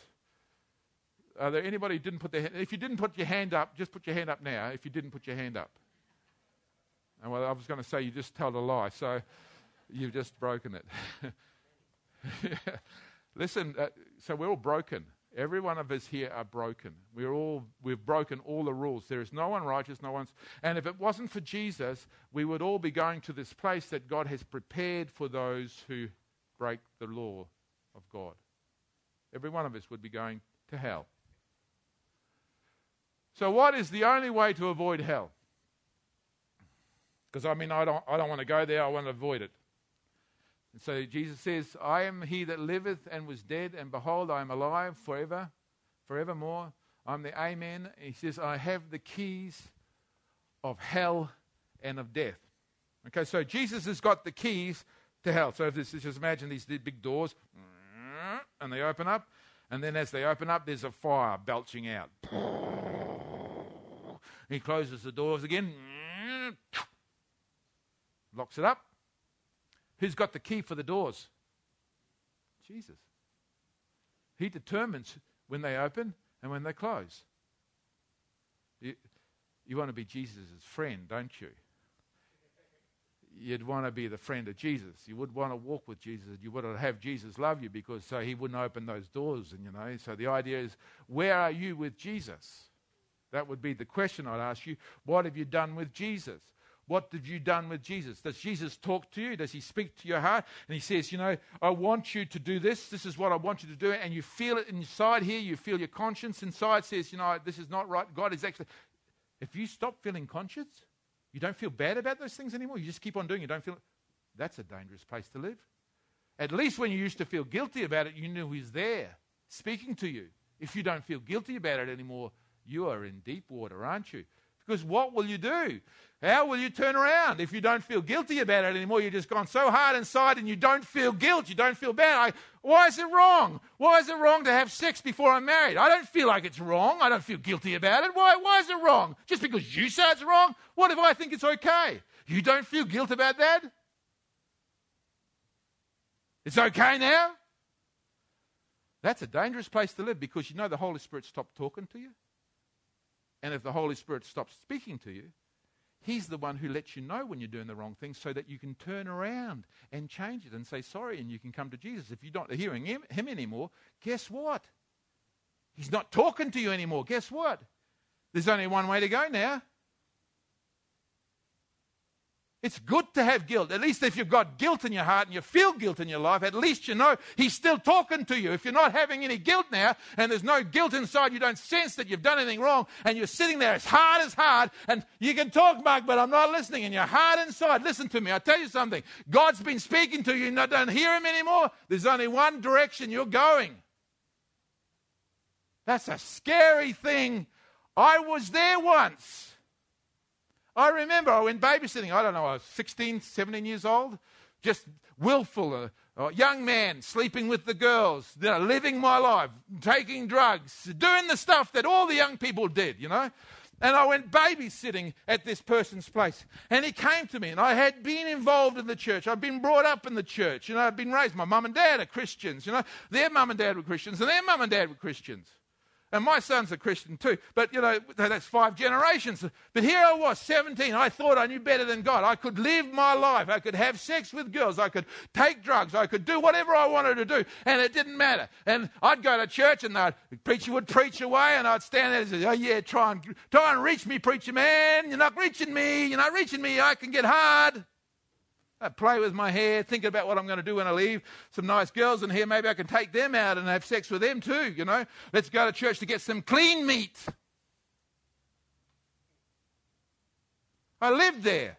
Are there anybody who didn't put their hand If you didn't put your hand up, just put your hand up now if you didn't put your hand up. And well, I was going to say you just told a lie, so you've just broken it. Listen, uh, so we're all broken. Every one of us here are broken. We're all, we've broken all the rules. There is no one righteous, no one's. And if it wasn't for Jesus, we would all be going to this place that God has prepared for those who break the law of God. Every one of us would be going to hell. So, what is the only way to avoid hell? Because I mean, I don't, I don't want to go there, I want to avoid it. And so Jesus says, I am he that liveth and was dead, and behold, I am alive forever, forevermore. I'm the Amen. He says, I have the keys of hell and of death. Okay, so Jesus has got the keys to hell. So if this is just imagine these big doors, and they open up, and then as they open up, there's a fire belching out. He closes the doors again, locks it up, Who's got the key for the doors? Jesus. He determines when they open and when they close. You, you want to be Jesus' friend, don't you? You'd want to be the friend of Jesus. You would want to walk with Jesus. You would have Jesus love you because so he wouldn't open those doors. And you know, so the idea is, where are you with Jesus? That would be the question I'd ask you. What have you done with Jesus? What have you done with Jesus? Does Jesus talk to you? Does he speak to your heart? And he says, You know, I want you to do this. This is what I want you to do. And you feel it inside here. You feel your conscience inside says, You know, this is not right. God is actually. If you stop feeling conscious, you don't feel bad about those things anymore. You just keep on doing it. You don't feel. That's a dangerous place to live. At least when you used to feel guilty about it, you knew He's there speaking to you. If you don't feel guilty about it anymore, you are in deep water, aren't you? Because what will you do? How will you turn around if you don't feel guilty about it anymore? You've just gone so hard inside and you don't feel guilt. You don't feel bad. I, why is it wrong? Why is it wrong to have sex before I'm married? I don't feel like it's wrong. I don't feel guilty about it. Why, why is it wrong? Just because you say it's wrong? What if I think it's okay? You don't feel guilt about that? It's okay now? That's a dangerous place to live because you know the Holy Spirit stopped talking to you. And if the Holy Spirit stops speaking to you, He's the one who lets you know when you're doing the wrong thing so that you can turn around and change it and say sorry and you can come to Jesus. If you're not hearing him, him anymore, guess what? He's not talking to you anymore. Guess what? There's only one way to go now. It's good to have guilt. At least if you've got guilt in your heart and you feel guilt in your life, at least you know He's still talking to you. If you're not having any guilt now and there's no guilt inside, you don't sense that you've done anything wrong and you're sitting there as hard as hard and you can talk, Mark, but I'm not listening and you're hard inside. Listen to me. I'll tell you something. God's been speaking to you and you don't hear Him anymore. There's only one direction you're going. That's a scary thing. I was there once. I remember I went babysitting. I don't know, I was 16, 17 years old, just willful, uh, young man sleeping with the girls, you know, living my life, taking drugs, doing the stuff that all the young people did, you know. And I went babysitting at this person's place. And he came to me, and I had been involved in the church. I'd been brought up in the church. You know, I'd been raised. My mum and dad are Christians. You know, their mum and dad were Christians, and their mum and dad were Christians. And my son's a Christian too. But, you know, that's five generations. But here I was, 17. I thought I knew better than God. I could live my life. I could have sex with girls. I could take drugs. I could do whatever I wanted to do. And it didn't matter. And I'd go to church and the preacher would preach away and I'd stand there and say, oh, yeah, try and, try and reach me, preacher man. You're not reaching me. You're not reaching me. I can get hard. Play with my hair, thinking about what I'm going to do when I leave. Some nice girls in here, maybe I can take them out and have sex with them too, you know. Let's go to church to get some clean meat. I lived there.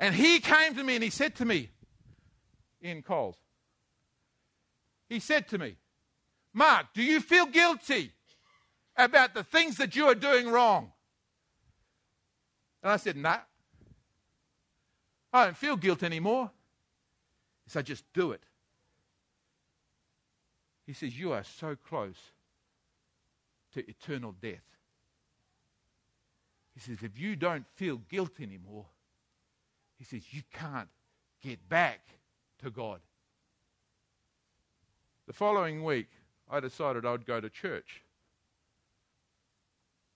And he came to me and he said to me, in Coles, he said to me, Mark, do you feel guilty about the things that you are doing wrong? And I said, nah. I don't feel guilt anymore. He So just do it. He says, You are so close to eternal death. He says, if you don't feel guilt anymore, he says, you can't get back to God. The following week, I decided I'd go to church.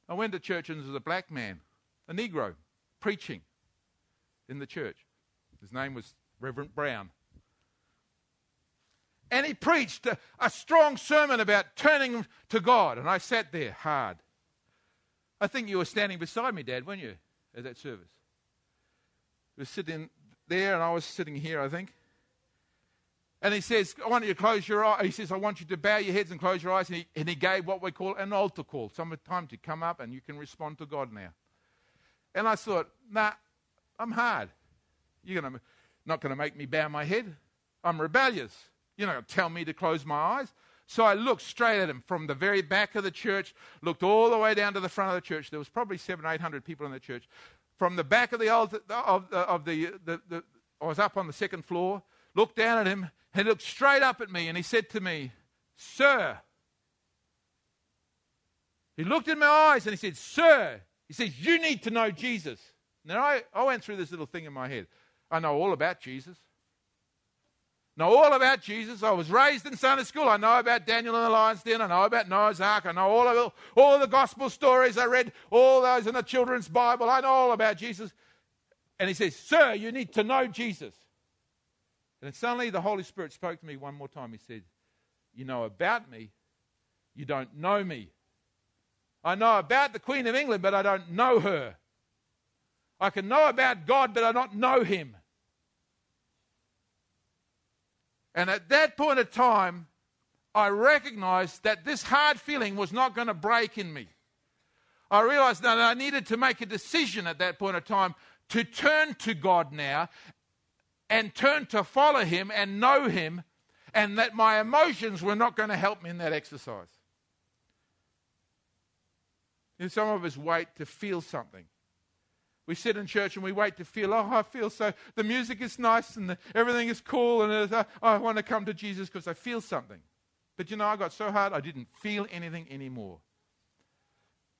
I went to church and there was a black man, a Negro, preaching in the church. His name was Reverend Brown. And he preached a, a, strong sermon about turning to God. And I sat there hard. I think you were standing beside me, Dad, weren't you, at that service? He was sitting there, and I was sitting here, I think. And he says, I want you to close your eyes. He says, I want you to bow your heads and close your eyes. And he, and he gave what we call an altar call. Some time to come up and you can respond to God now. And I thought, nah, I'm hard. You're gonna, not going to make me bow my head. I'm rebellious. You're not going to tell me to close my eyes. So I looked straight at him from the very back of the church, looked all the way down to the front of the church. There was probably seven, eight hundred people in the church. From the back of the altar, of, the, of the, the, the, I was up on the second floor, looked down at him, and he looked straight up at me, and he said to me, Sir. He looked in my eyes and he said, Sir. He says, You need to know Jesus. Now, I, I went through this little thing in my head. I know all about Jesus. Know all about Jesus. I was raised in Sunday school. I know about Daniel and the lion's den. I know about Noah's Ark. I know all of all the gospel stories. I read all those in the children's Bible. I know all about Jesus. And he says, Sir, you need to know Jesus. And suddenly the Holy Spirit spoke to me one more time. He said, You know about me, you don't know me. I know about the Queen of England, but I don't know her. I can know about God, but I don't know him. And at that point of time, I recognized that this hard feeling was not going to break in me. I realized that I needed to make a decision at that point of time to turn to God now and turn to follow Him and know Him, and that my emotions were not going to help me in that exercise. And some of us wait to feel something. We sit in church and we wait to feel, oh, I feel so, the music is nice and the, everything is cool and uh, I want to come to Jesus because I feel something. But you know, I got so hard I didn't feel anything anymore.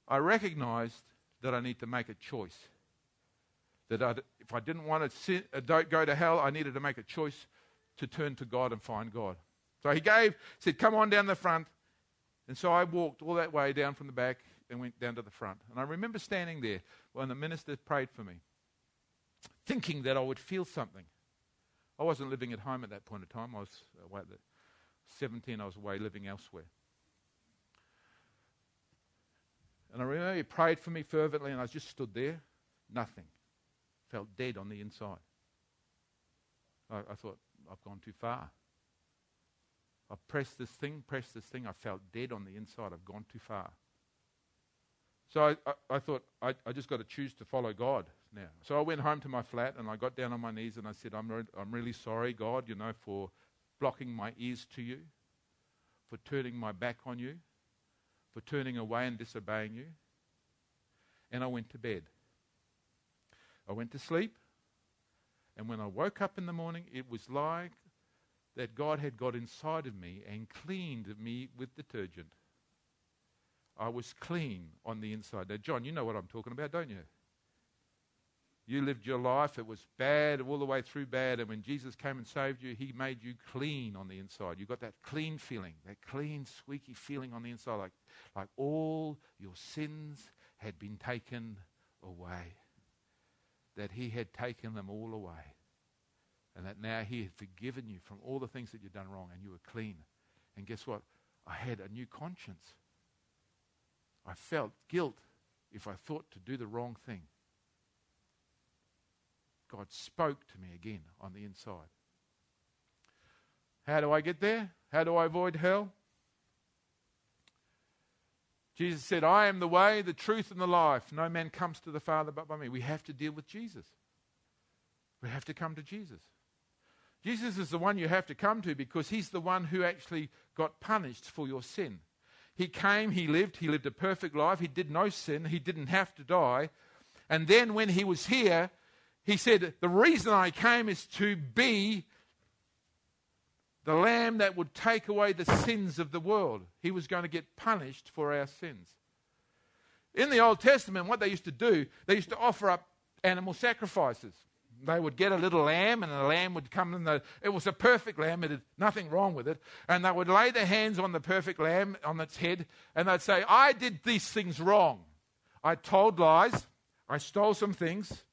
I recognized that I need to make a choice. That I, if I didn't want to sit, uh, go to hell, I needed to make a choice to turn to God and find God. So he gave, said, Come on down the front. And so I walked all that way down from the back and went down to the front. And I remember standing there when the minister prayed for me, thinking that I would feel something. I wasn't living at home at that point in time. I was uh, away at 17, I was away living elsewhere. And I remember he prayed for me fervently, and I just stood there, nothing. Felt dead on the inside. I, I thought, I've gone too far. I pressed this thing, pressed this thing. I felt dead on the inside. I've gone too far. So I, I, I thought, I, I just got to choose to follow God now. So I went home to my flat and I got down on my knees and I said, I'm, re- I'm really sorry, God, you know, for blocking my ears to you, for turning my back on you, for turning away and disobeying you. And I went to bed. I went to sleep. And when I woke up in the morning, it was like that God had got inside of me and cleaned me with detergent. I was clean on the inside. Now, John, you know what I'm talking about, don't you? You lived your life, it was bad, all the way through bad, and when Jesus came and saved you, he made you clean on the inside. You got that clean feeling, that clean, squeaky feeling on the inside, like, like all your sins had been taken away. That he had taken them all away. And that now he had forgiven you from all the things that you'd done wrong, and you were clean. And guess what? I had a new conscience. I felt guilt if I thought to do the wrong thing. God spoke to me again on the inside. How do I get there? How do I avoid hell? Jesus said, I am the way, the truth, and the life. No man comes to the Father but by me. We have to deal with Jesus. We have to come to Jesus. Jesus is the one you have to come to because he's the one who actually got punished for your sin. He came, he lived, he lived a perfect life, he did no sin, he didn't have to die. And then when he was here, he said, The reason I came is to be the lamb that would take away the sins of the world. He was going to get punished for our sins. in the Old Testament, what they used to do, they used to offer up animal sacrifices. They would get a little lamb, and the lamb would come in. The, it was a perfect lamb; it had nothing wrong with it. And they would lay their hands on the perfect lamb on its head, and they'd say, "I did these things wrong. I told lies. I stole some things,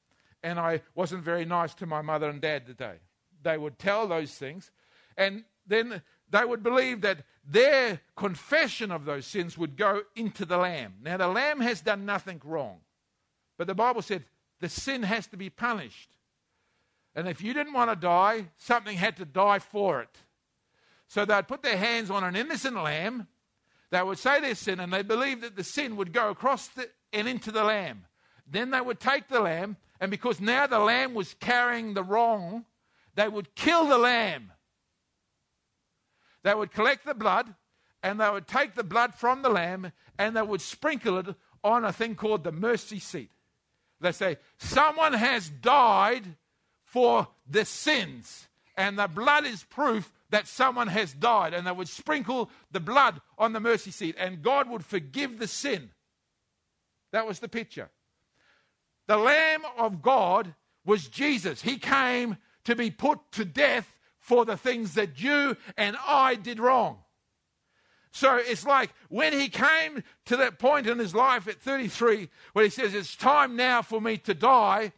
and I wasn't very nice to my mother and dad today." They would tell those things, and then they would believe that their confession of those sins would go into the lamb. Now, the lamb has done nothing wrong, but the Bible said the sin has to be punished. And if you didn't want to die, something had to die for it. So they'd put their hands on an innocent lamb, they would say their sin, and they believed that the sin would go across the, and into the lamb. Then they would take the lamb, and because now the lamb was carrying the wrong, they would kill the lamb. They would collect the blood, and they would take the blood from the lamb, and they would sprinkle it on a thing called the mercy seat. They say, Someone has died for the sins. And the blood is proof that someone has died. And they would sprinkle the blood on the mercy seat, and God would forgive the sin. That was the picture. The Lamb of God was Jesus. He came to be put to death for the things that you and I did wrong. So it's like when he came to that point in his life at 33 where he says, It's time now for me to die.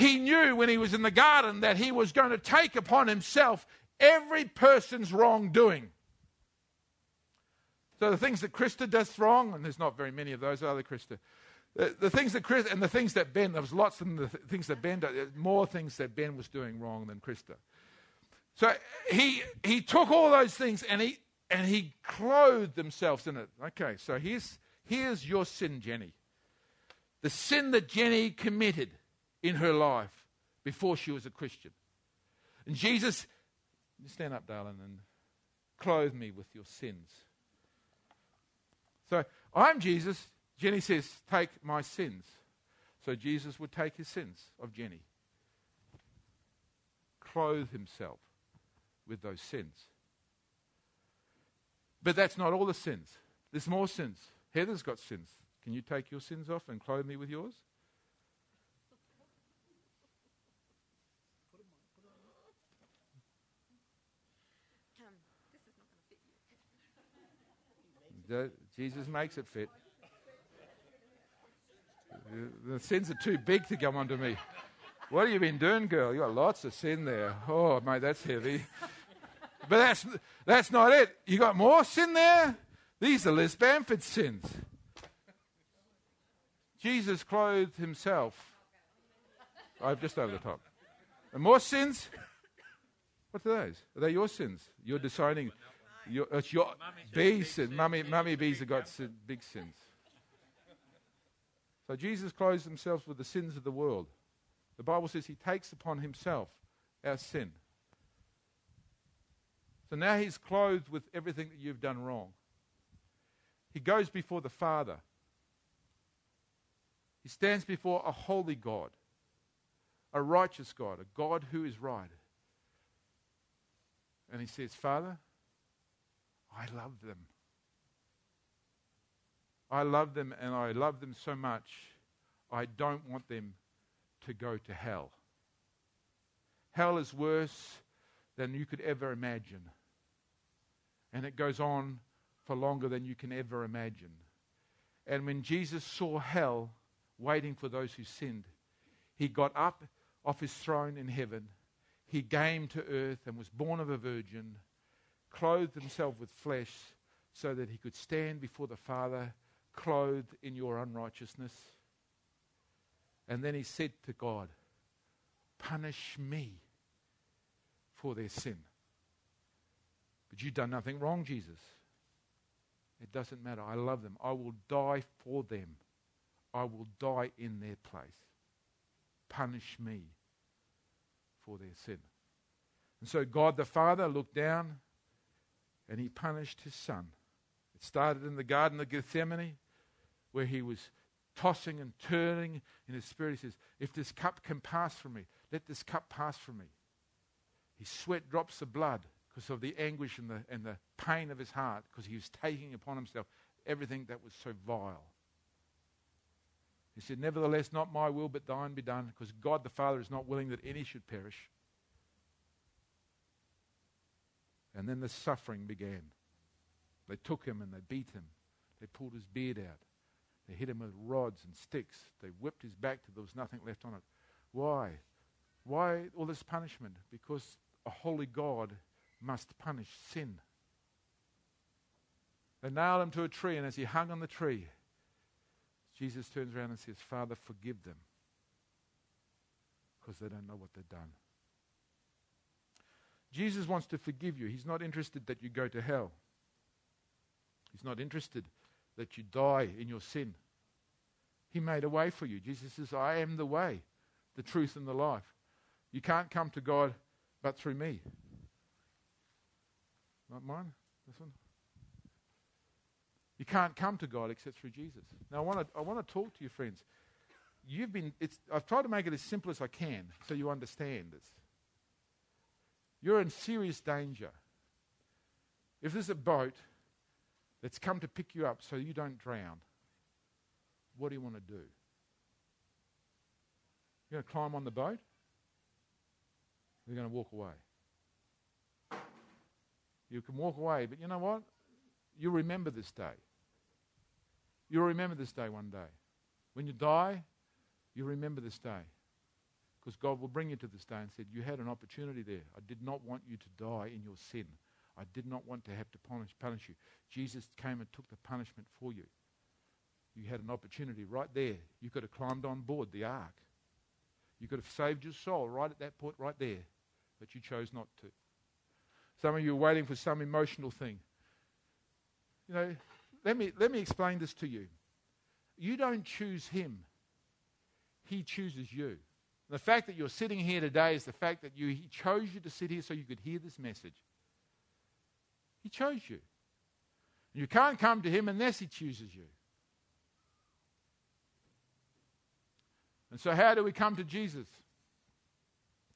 He knew when he was in the garden that he was going to take upon himself every person's wrongdoing. So the things that Krista does wrong, and there's not very many of those, are there, Krista? The, the things that Chris and the things that Ben, there was lots of the th- things that Ben, uh, more things that Ben was doing wrong than Krista. So he he took all those things and he and he clothed themselves in it. Okay, so here's here's your sin, Jenny. The sin that Jenny committed in her life before she was a Christian. And Jesus, stand up, darling, and clothe me with your sins. So I'm Jesus. Jenny says, Take my sins. So Jesus would take his sins of Jenny, clothe himself with those sins. But that's not all the sins. There's more sins. Heather's got sins. Can you take your sins off and clothe me with yours? Jesus makes it fit. The sins are too big to come onto me. What have you been doing, girl? You got lots of sin there. Oh, mate, that's heavy. But that's that's not it. You got more sin there. These are Liz Bamford's sins. Jesus clothed himself. I've just over the top. And more sins. What are those? Are they your sins? You're deciding. Your, it's your B sin. Mummy, mummy B's have got sin, big sins. So Jesus clothes himself with the sins of the world. The Bible says he takes upon himself our sin. So now he's clothed with everything that you've done wrong. He goes before the Father. He stands before a holy God, a righteous God, a God who is right. And he says, Father, I love them. I love them and I love them so much, I don't want them to go to hell. Hell is worse than you could ever imagine. And it goes on for longer than you can ever imagine. And when Jesus saw hell waiting for those who sinned, he got up off his throne in heaven. He came to earth and was born of a virgin clothed himself with flesh so that he could stand before the Father clothed in your unrighteousness. And then he said to God, Punish me for their sin. But you've done nothing wrong, Jesus. It doesn't matter. I love them. I will die for them. I will die in their place. Punish me for their sin. And so God the Father looked down and he punished his son. It started in the Garden of Gethsemane, where he was tossing and turning in his spirit. He says, If this cup can pass from me, let this cup pass from me. He sweat drops of blood because of the anguish and the, and the pain of his heart, because he was taking upon himself everything that was so vile. He said, Nevertheless, not my will, but thine be done, because God the Father is not willing that any should perish. And then the suffering began. They took him and they beat him. They pulled his beard out. They hit him with rods and sticks. They whipped his back till there was nothing left on it. Why? Why all this punishment? Because a holy God must punish sin. They nailed him to a tree, and as he hung on the tree, Jesus turns around and says, Father, forgive them because they don't know what they've done. Jesus wants to forgive you. He's not interested that you go to hell. He's not interested that you die in your sin. He made a way for you. Jesus says, I am the way, the truth, and the life. You can't come to God but through me. Not mine? This one? You can't come to God except through Jesus. Now, I want to, I want to talk to you, friends. You've been, it's, I've tried to make it as simple as I can so you understand this. You're in serious danger. If there's a boat that's come to pick you up so you don't drown, what do you want to do? You're going to climb on the boat? You're going to walk away. You can walk away, but you know what? You'll remember this day. You'll remember this day one day. When you die, you'll remember this day. Because God will bring you to this day and said, You had an opportunity there. I did not want you to die in your sin. I did not want to have to punish, punish you. Jesus came and took the punishment for you. You had an opportunity right there. You could have climbed on board the ark. You could have saved your soul right at that point, right there. But you chose not to. Some of you are waiting for some emotional thing. You know, let me, let me explain this to you. You don't choose him, he chooses you. The fact that you're sitting here today is the fact that you, he chose you to sit here so you could hear this message. He chose you. You can't come to him unless he chooses you. And so, how do we come to Jesus?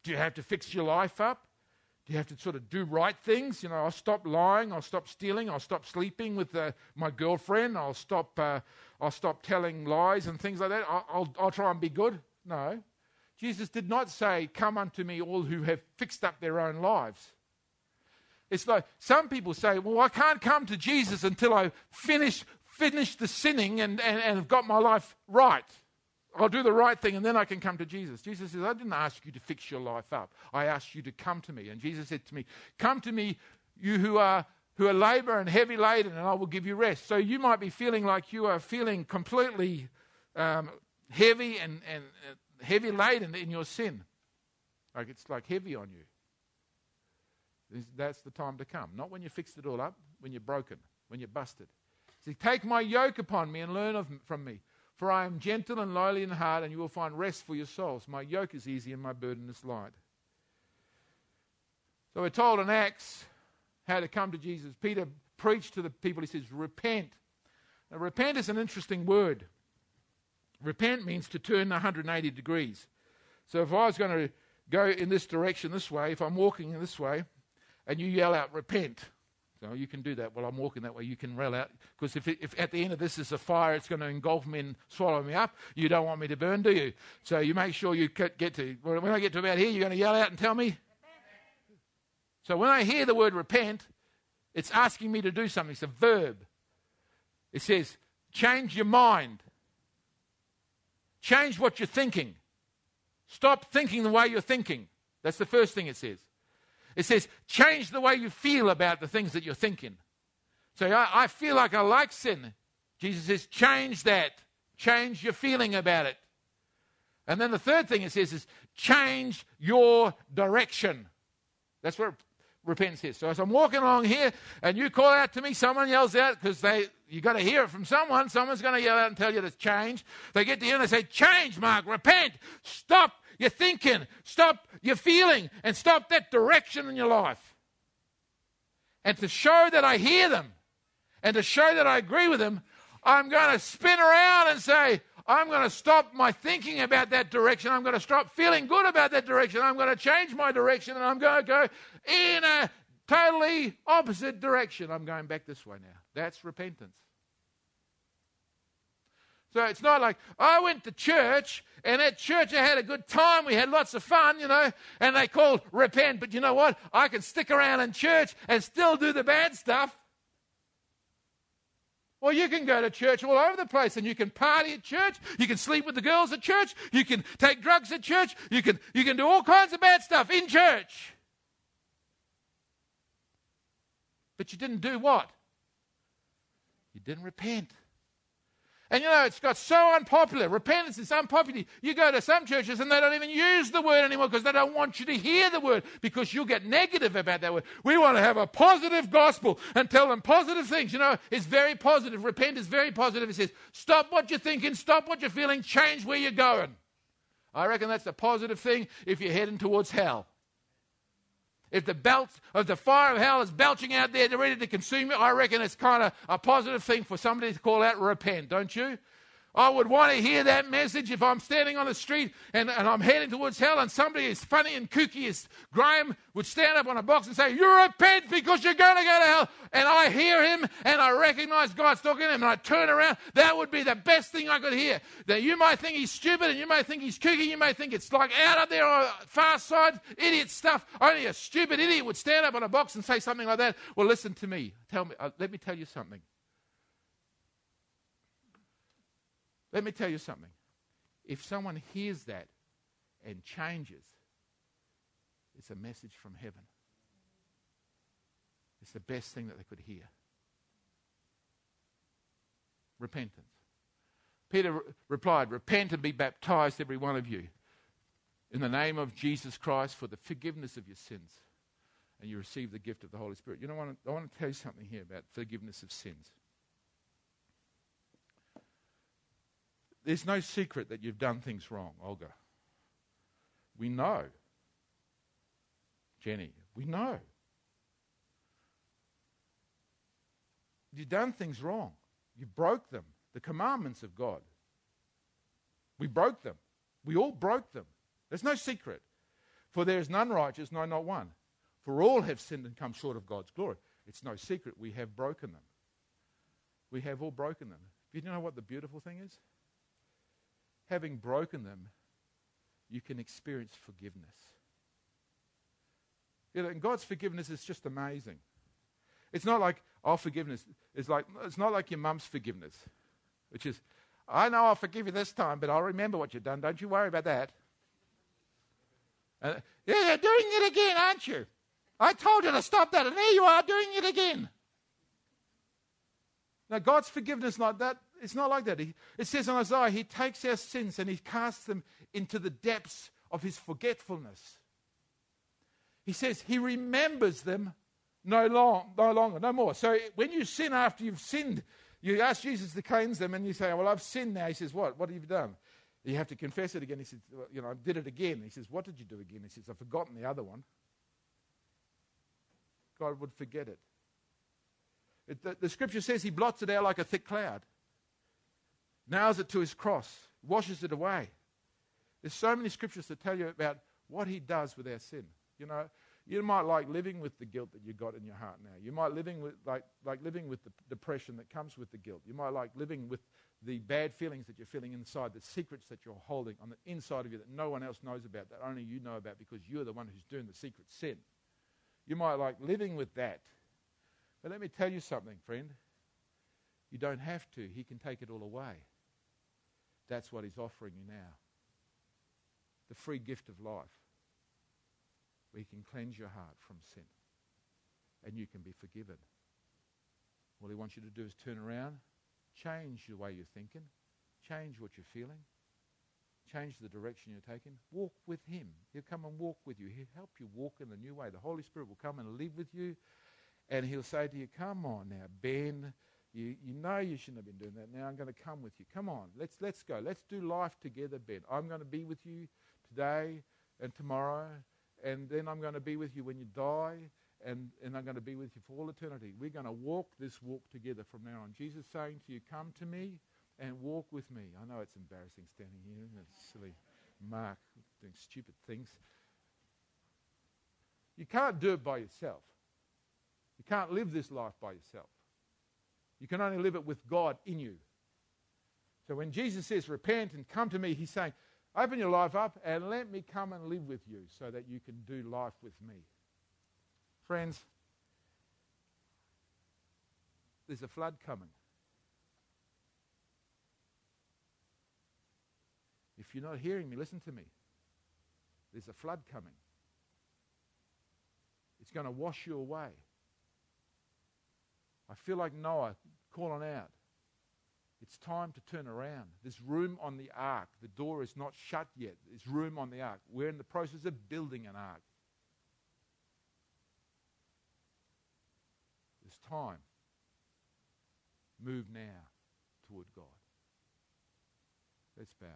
Do you have to fix your life up? Do you have to sort of do right things? You know, I'll stop lying, I'll stop stealing, I'll stop sleeping with uh, my girlfriend, I'll stop, uh, I'll stop telling lies and things like that. I'll, I'll, I'll try and be good. No. Jesus did not say, Come unto me, all who have fixed up their own lives. It's like some people say, Well, I can't come to Jesus until I finish, finish the sinning and, and, and have got my life right. I'll do the right thing and then I can come to Jesus. Jesus says, I didn't ask you to fix your life up. I asked you to come to me. And Jesus said to me, Come to me, you who are who are labor and heavy laden, and I will give you rest. So you might be feeling like you are feeling completely um, heavy and, and uh, heavy laden in your sin. Like it's like heavy on you. That's the time to come. Not when you fixed it all up, when you're broken, when you're busted. See, take my yoke upon me and learn of, from me. For I am gentle and lowly in heart, and you will find rest for your souls. My yoke is easy and my burden is light. So we're told in Acts how to come to Jesus. Peter preached to the people, he says, Repent. Now, repent is an interesting word. Repent means to turn 180 degrees. So if I was going to go in this direction this way, if I'm walking in this way, and you yell out, Repent, so you can do that while I'm walking that way. You can rail out. Because if, if at the end of this is a fire, it's going to engulf me and swallow me up. You don't want me to burn, do you? So you make sure you get to, when I get to about here, you're going to yell out and tell me? So when I hear the word repent, it's asking me to do something. It's a verb. It says, change your mind. Change what you're thinking. Stop thinking the way you're thinking. That's the first thing it says. It says, change the way you feel about the things that you're thinking. So I, I feel like I like sin. Jesus says, change that. Change your feeling about it. And then the third thing it says is, change your direction. That's what repentance is. So as I'm walking along here and you call out to me, someone yells out because they you got to hear it from someone. Someone's going to yell out and tell you to change. They get to you and they say, "Change, Mark. Repent. Stop your thinking, stop your feeling, and stop that direction in your life. And to show that I hear them and to show that I agree with them, I'm going to spin around and say, I'm going to stop my thinking about that direction. I'm going to stop feeling good about that direction. I'm going to change my direction and I'm going to go in a totally opposite direction. I'm going back this way now. That's repentance. So it's not like I went to church and at church I had a good time. We had lots of fun, you know, and they called repent. But you know what? I can stick around in church and still do the bad stuff. Well, you can go to church all over the place and you can party at church. You can sleep with the girls at church. You can take drugs at church. You can, you can do all kinds of bad stuff in church. But you didn't do what? You didn't repent. And you know, it's got so unpopular. Repentance is unpopular. You go to some churches and they don't even use the word anymore because they don't want you to hear the word because you'll get negative about that word. We want to have a positive gospel and tell them positive things. You know, it's very positive. Repent is very positive. It says, stop what you're thinking, stop what you're feeling, change where you're going. I reckon that's a positive thing if you're heading towards hell. If the belt of the fire of hell is belching out there, they're ready to consume you, I reckon it's kind of a positive thing for somebody to call out repent, don't you? I would want to hear that message if I'm standing on the street and, and I'm heading towards hell and somebody as funny and kooky as Graham would stand up on a box and say, You repent because you're going to go to hell. And I hear him and I recognize God's talking to him and I turn around. That would be the best thing I could hear. Now, you might think he's stupid and you may think he's kooky. You may think it's like out up there on the far side, idiot stuff. Only a stupid idiot would stand up on a box and say something like that. Well, listen to me. Tell me, uh, let me tell you something. Let me tell you something. If someone hears that and changes, it's a message from heaven. It's the best thing that they could hear. Repentance. Peter re- replied, Repent and be baptized, every one of you, in the name of Jesus Christ for the forgiveness of your sins. And you receive the gift of the Holy Spirit. You know, I want to, I want to tell you something here about forgiveness of sins. There's no secret that you've done things wrong, Olga. We know. Jenny, we know. You've done things wrong. You broke them, the commandments of God. We broke them. We all broke them. There's no secret. For there is none righteous, no, not one. For all have sinned and come short of God's glory. It's no secret. We have broken them. We have all broken them. Do you know what the beautiful thing is? Having broken them, you can experience forgiveness. You know, and God's forgiveness is just amazing. It's not like our forgiveness is like it's not like your mum's forgiveness, which is, I know I'll forgive you this time, but I'll remember what you've done. Don't you worry about that. Uh, yeah, you're doing it again, aren't you? I told you to stop that, and there you are doing it again. Now, God's forgiveness like that it's not like that. It says in Isaiah, He takes our sins and He casts them into the depths of His forgetfulness. He says He remembers them no, long, no longer, no more. So when you sin after you've sinned, you ask Jesus to cleanse them and you say, Well, I've sinned now. He says, What? What have you done? You have to confess it again. He says, well, You know, I did it again. He says, What did you do again? He says, I've forgotten the other one. God would forget it. it the, the scripture says He blots it out like a thick cloud nails it to his cross, washes it away. There's so many scriptures that tell you about what he does with our sin. You know, you might like living with the guilt that you got in your heart now. You might living with like like living with the depression that comes with the guilt. You might like living with the bad feelings that you're feeling inside, the secrets that you're holding on the inside of you that no one else knows about, that only you know about because you're the one who's doing the secret sin. You might like living with that. But let me tell you something, friend. You don't have to. He can take it all away. That's what He's offering you now. The free gift of life, where He can cleanse your heart from sin and you can be forgiven. All He wants you to do is turn around, change the way you're thinking, change what you're feeling, change the direction you're taking. Walk with Him. He'll come and walk with you. He'll help you walk in the new way. The Holy Spirit will come and live with you, and He'll say to you, Come on now, Ben you, you know you shouldn't have been doing that. Now I'm going to come with you. Come on, let's, let's go. Let's do life together, Ben. I'm going to be with you today and tomorrow, and then I'm going to be with you when you die, and, and I'm going to be with you for all eternity. We're going to walk this walk together from now on. Jesus saying to you, Come to me and walk with me. I know it's embarrassing standing here, isn't it? Silly Mark doing stupid things. You can't do it by yourself. You can't live this life by yourself. You can only live it with God in you. So when Jesus says, repent and come to me, he's saying, open your life up and let me come and live with you so that you can do life with me. Friends, there's a flood coming. If you're not hearing me, listen to me. There's a flood coming. It's going to wash you away. I feel like Noah calling out. It's time to turn around. There's room on the ark. The door is not shut yet. There's room on the ark. We're in the process of building an ark. There's time. Move now toward God. Let's bow.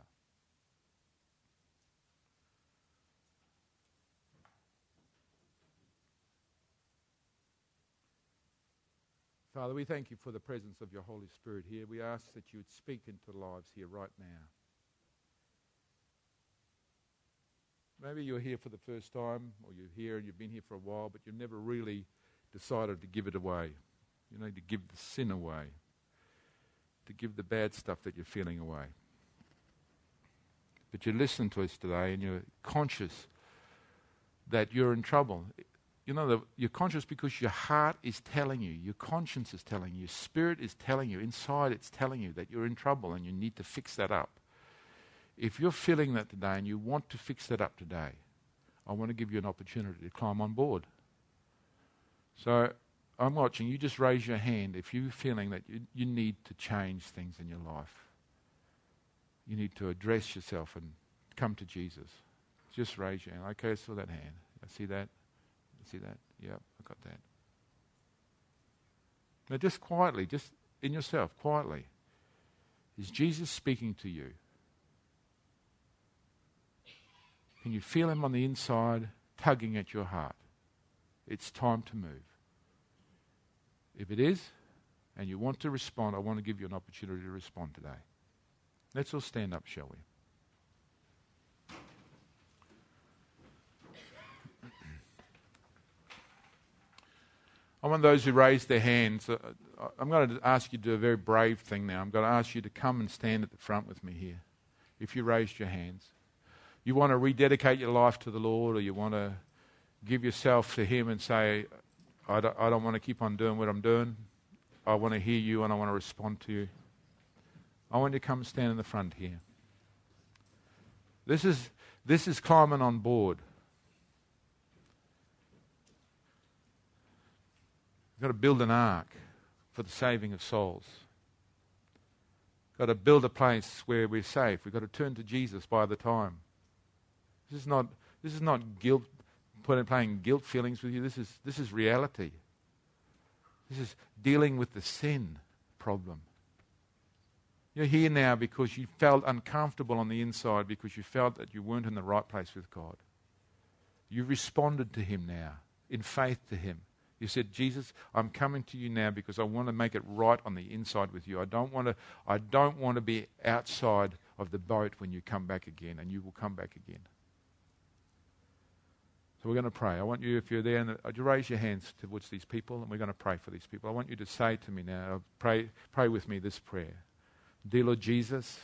Father, we thank you for the presence of your Holy Spirit here. We ask that you would speak into lives here right now. Maybe you're here for the first time, or you're here and you've been here for a while, but you've never really decided to give it away. You need to give the sin away, to give the bad stuff that you're feeling away. But you listen to us today and you're conscious that you're in trouble you know, the, you're conscious because your heart is telling you, your conscience is telling you, your spirit is telling you, inside it's telling you that you're in trouble and you need to fix that up. If you're feeling that today and you want to fix that up today, I want to give you an opportunity to climb on board. So I'm watching. You just raise your hand if you're feeling that you, you need to change things in your life. You need to address yourself and come to Jesus. Just raise your hand. Okay, I saw that hand. I see that. See that? Yep, I got that. Now, just quietly, just in yourself, quietly. Is Jesus speaking to you? Can you feel him on the inside tugging at your heart? It's time to move. If it is, and you want to respond, I want to give you an opportunity to respond today. Let's all stand up, shall we? I want those who raise their hands. Uh, uh, I'm going to ask you to do a very brave thing now. I'm going to ask you to come and stand at the front with me here. If you raised your hands, you want to rededicate your life to the Lord, or you want to give yourself to Him and say, I don't, I don't want to keep on doing what I'm doing. I want to hear you and I want to respond to you. I want you to come and stand in the front here. This is, this is climbing on board. We've got to build an ark for the saving of souls. We've got to build a place where we're safe. We've got to turn to Jesus by the time. This is not, this is not guilt, playing guilt feelings with you. This is, this is reality. This is dealing with the sin problem. You're here now because you felt uncomfortable on the inside because you felt that you weren't in the right place with God. You responded to Him now in faith to Him. You said, Jesus, I'm coming to you now because I want to make it right on the inside with you. I don't want to, I don't want to be outside of the boat when you come back again, and you will come back again. So we're going to pray. I want you, if you're there, and uh, you raise your hands towards these people, and we're going to pray for these people. I want you to say to me now, pray, pray with me this prayer. Dear Lord Jesus,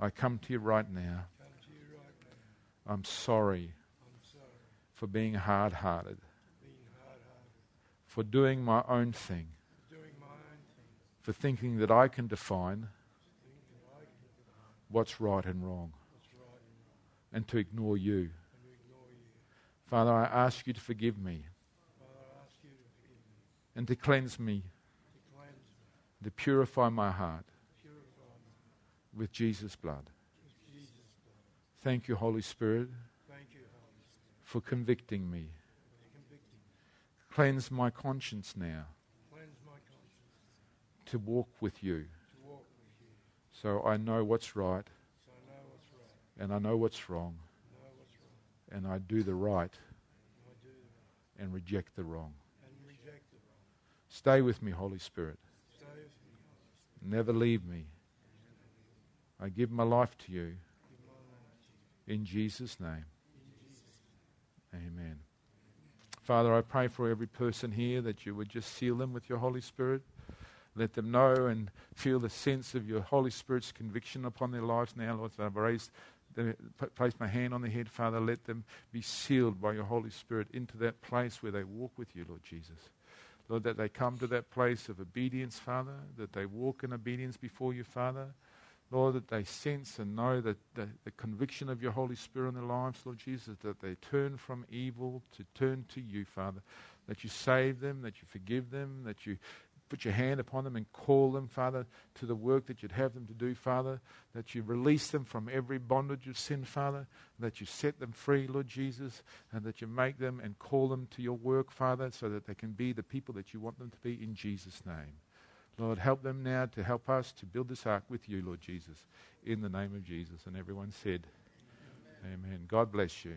I come to you right now. I'm sorry for being hard hearted for doing my own thing, for thinking that I can define what's right and wrong, and to ignore you. Father, I ask you to forgive me and to cleanse me, to purify my heart with Jesus' blood. Thank you, Holy Spirit, for convicting me Cleanse my conscience now to walk with you. So I know what's right, and I know what's wrong, and I do the right and reject the wrong. Stay with me, Holy Spirit. Never leave me. I give my life to you. In Jesus' name. Amen. Father, I pray for every person here that you would just seal them with your Holy Spirit. Let them know and feel the sense of your Holy Spirit's conviction upon their lives now, Lord. I've raised, placed my hand on their head, Father. Let them be sealed by your Holy Spirit into that place where they walk with you, Lord Jesus. Lord, that they come to that place of obedience, Father, that they walk in obedience before you, Father. Lord, that they sense and know that the, the, conviction of your Holy Spirit in their lives, Lord Jesus, that they turn from evil to turn to you, Father. That you save them, that you forgive them, that you put your hand upon them and call them, Father, to the work that you'd have them to do, Father. That you release them from every bondage of sin, Father. That you set them free, Lord Jesus, and that you make them and call them to your work, Father, so that they can be the people that you want them to be in Jesus' name. Lord, help them now to help us to build this ark with you, Lord Jesus, in the name of Jesus. And everyone said, Amen. Amen. God bless you.